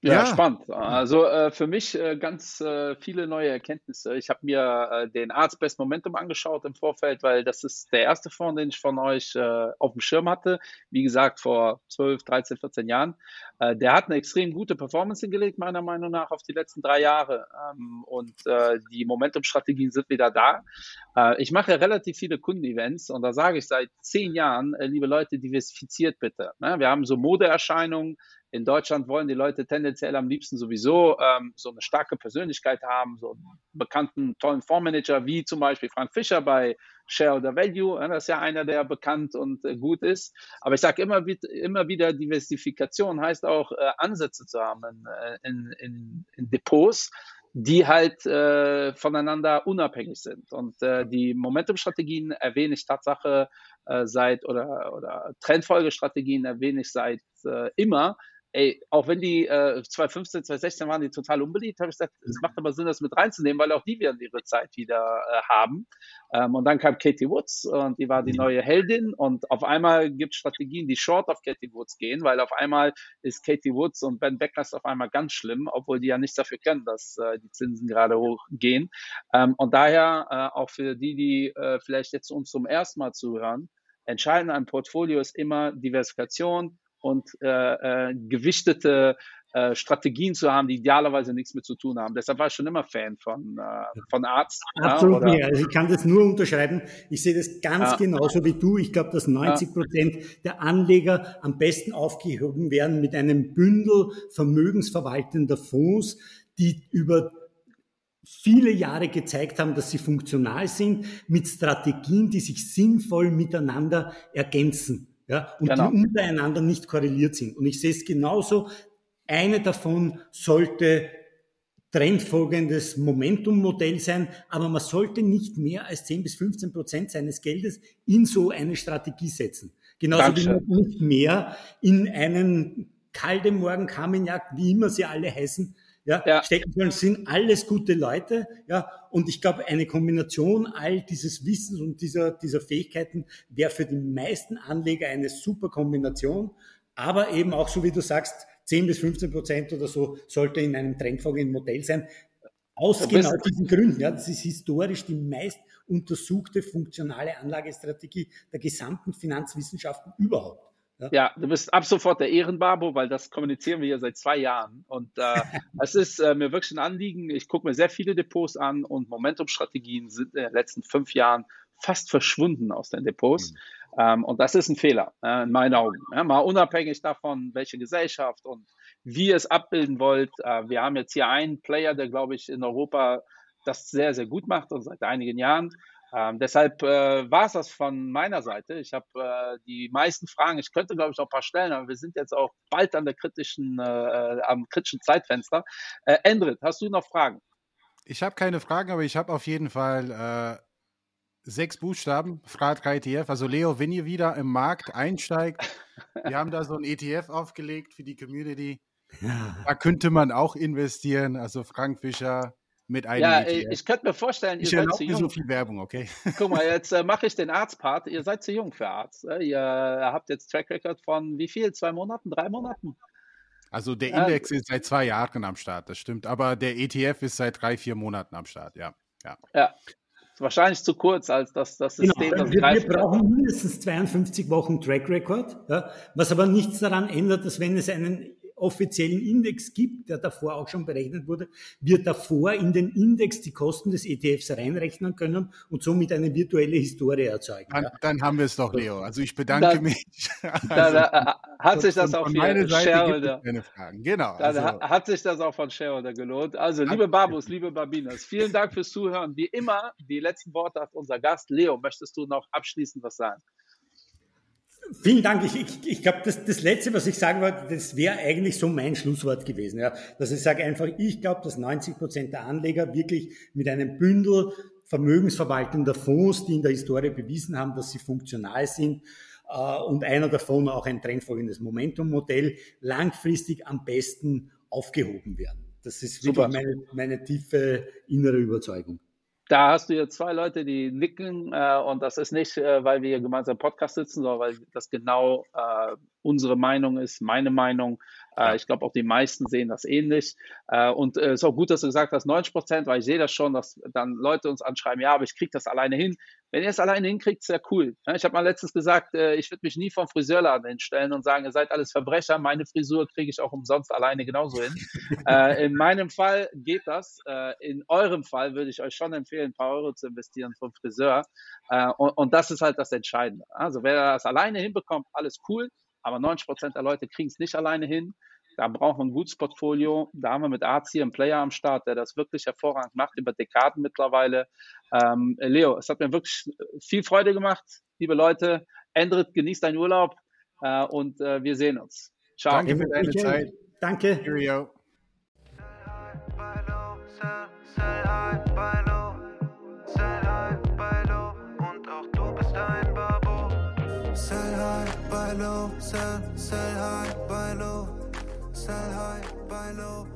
Ja, ja, spannend. Also äh, für mich äh, ganz äh, viele neue Erkenntnisse. Ich habe mir äh, den Arts Best Momentum angeschaut im Vorfeld, weil das ist der erste Fonds, den ich von euch äh, auf dem Schirm hatte. Wie gesagt, vor 12, 13, 14 Jahren. Äh, der hat eine extrem gute Performance hingelegt, meiner Meinung nach, auf die letzten drei Jahre. Ähm, und die Momentum-Strategien sind wieder da. ich mache relativ viele Kundenevents und da sage ich seit zehn Jahren, liebe Leute, diversifiziert bitte. Ne? Wir haben so Modeerscheinungen, in Deutschland wollen die Leute tendenziell am liebsten sowieso ähm, so eine starke Persönlichkeit haben, so einen bekannten, tollen Fondsmanager wie zum Beispiel Frank Fischer bei Share oder Value. Ja, das ist ja einer, der bekannt und äh, gut ist. Aber ich sage immer, immer wieder, Diversifikation heißt auch, äh, Ansätze zu haben in, äh, in, in Depots die halt äh, voneinander unabhängig sind. Und äh, die Momentum-Strategien erwähne ich Tatsache äh, seit oder, oder Trendfolgestrategien erwähne ich seit immer, ey, auch wenn die äh, 2015, 2016 waren die total unbeliebt, habe ich gesagt, es macht aber Sinn, das mit reinzunehmen, weil auch die werden ihre Zeit wieder äh, haben. Ähm, und dann kam Katie Woods und die war die neue Heldin und auf einmal gibt es Strategien, die short auf Katie Woods gehen, weil auf einmal ist Katie Woods und Ben Beckers auf einmal ganz schlimm, obwohl die ja nichts dafür können, dass äh, die Zinsen gerade hochgehen. Ähm, und daher äh, auch für die, die äh, vielleicht jetzt uns zum ersten Mal zuhören, entscheidend an Portfolio ist immer Diversifikation, und äh, äh, gewichtete äh, Strategien zu haben, die idealerweise nichts mit zu tun haben. Deshalb war ich schon immer Fan von, äh, von Arzt. Absolut, ja, also ich kann das nur unterschreiben. Ich sehe das ganz ja. genauso wie du. Ich glaube, dass 90 Prozent ja. der Anleger am besten aufgehoben werden mit einem Bündel vermögensverwaltender Fonds, die über viele Jahre gezeigt haben, dass sie funktional sind, mit Strategien, die sich sinnvoll miteinander ergänzen ja, und genau. die untereinander nicht korreliert sind. Und ich sehe es genauso. Eine davon sollte trendfolgendes Momentum-Modell sein, aber man sollte nicht mehr als 10 bis 15 Prozent seines Geldes in so eine Strategie setzen. Genauso Dankeschön. wie man nicht mehr in einen kalte Morgen Kamenjagd, wie immer sie alle heißen, ja, ja. stecken sollen, sind alles gute Leute, ja, und ich glaube, eine Kombination all dieses Wissens und dieser, dieser Fähigkeiten wäre für die meisten Anleger eine super Kombination, aber eben auch, so wie du sagst, 10 bis 15 Prozent oder so sollte in einem trendfolgenden Modell sein. Aus genau diesen Gründen. Ja, das ist historisch die meist untersuchte funktionale Anlagestrategie der gesamten Finanzwissenschaften überhaupt. Ja. ja, du bist ab sofort der Ehrenbabo, weil das kommunizieren wir ja seit zwei Jahren. Und äh, es ist äh, mir wirklich ein Anliegen. Ich gucke mir sehr viele Depots an und Momentum-Strategien sind in den letzten fünf Jahren fast verschwunden aus den Depots. Mhm. Ähm, und das ist ein Fehler, äh, in meinen Augen. Ja, mal unabhängig davon, welche Gesellschaft und wie ihr es abbilden wollt. Äh, wir haben jetzt hier einen Player, der, glaube ich, in Europa das sehr, sehr gut macht und seit einigen Jahren. Ähm, deshalb äh, war es das von meiner Seite. Ich habe äh, die meisten Fragen, ich könnte glaube ich noch ein paar stellen, aber wir sind jetzt auch bald an der kritischen, äh, äh am kritischen Zeitfenster. Äh, Endrit, hast du noch Fragen? Ich habe keine Fragen, aber ich habe auf jeden Fall äh, sechs Buchstaben, Frat ETF. Also Leo, wenn ihr wieder im Markt einsteigt, wir haben da so ein ETF aufgelegt für die Community. Ja. Da könnte man auch investieren. Also Frank Fischer, mit einem Ja, ETF. ich könnte mir vorstellen, ihr ich seid zu jung. so viel Werbung, okay? Guck mal, jetzt äh, mache ich den Arztpart. Ihr seid zu jung für Arzt. Äh? Ihr habt jetzt Track Record von wie viel? Zwei Monaten, drei Monaten? Also der Index äh, ist seit zwei Jahren am Start, das stimmt. Aber der ETF ist seit drei, vier Monaten am Start, ja. Ja. ja. Wahrscheinlich zu kurz, als das, das genau, System genau, das wir, wir brauchen mindestens 52 Wochen Track Record, ja, was aber nichts daran ändert, dass wenn es einen offiziellen Index gibt, der davor auch schon berechnet wurde, wir davor in den Index die Kosten des ETFs reinrechnen können und somit eine virtuelle Historie erzeugen. Dann, ja. dann haben wir es doch, Leo. Also ich bedanke dann, mich. Also, da, hat sich das auch von meiner Seite Shareholder. Keine Fragen. Genau. Dann also. hat sich das auch von Shareholder gelohnt. Also liebe Babus, liebe Babinas, vielen Dank fürs Zuhören. Wie immer, die letzten Worte hat unser Gast. Leo, möchtest du noch abschließend was sagen? Vielen Dank. Ich, ich, ich glaube, das, das Letzte, was ich sagen wollte, das wäre eigentlich so mein Schlusswort gewesen. Ja. Dass ich sage einfach, ich glaube, dass 90 Prozent der Anleger wirklich mit einem Bündel vermögensverwaltender Fonds, die in der Historie bewiesen haben, dass sie funktional sind, äh, und einer davon auch ein trendfolgendes Momentum-Modell, langfristig am besten aufgehoben werden. Das ist wirklich meine, meine tiefe innere Überzeugung. Da hast du jetzt zwei Leute, die nicken äh, und das ist nicht, äh, weil wir hier gemeinsam Podcast sitzen, sondern weil das genau äh, unsere Meinung ist, meine Meinung. Äh, ich glaube, auch die meisten sehen das ähnlich. Äh, und es äh, ist auch gut, dass du gesagt hast, 90 Prozent, weil ich sehe das schon, dass dann Leute uns anschreiben, ja, aber ich kriege das alleine hin. Wenn ihr es alleine hinkriegt, ist ja cool. Ja, ich habe mal letztens gesagt, äh, ich würde mich nie vom Friseurladen hinstellen und sagen, ihr seid alles Verbrecher, meine Frisur kriege ich auch umsonst alleine genauso hin. In meinem Fall geht das. In eurem Fall würde ich euch schon empfehlen, ein paar Euro zu investieren vom Friseur. Und, und das ist halt das Entscheidende. Also wer das alleine hinbekommt, alles cool aber 90 Prozent der Leute kriegen es nicht alleine hin. Da brauchen wir ein gutes Portfolio. Da haben wir mit Arzt hier einen Player am Start, der das wirklich hervorragend macht, über Dekaden mittlerweile. Ähm, Leo, es hat mir wirklich viel Freude gemacht. Liebe Leute, Endrit, genießt deinen Urlaub äh, und äh, wir sehen uns. Ciao. Danke für deine Zeit. Danke. Cheerio. low, sell, sell high, buy low, sell high, Say, say hi, bye low. Say hi, bye low.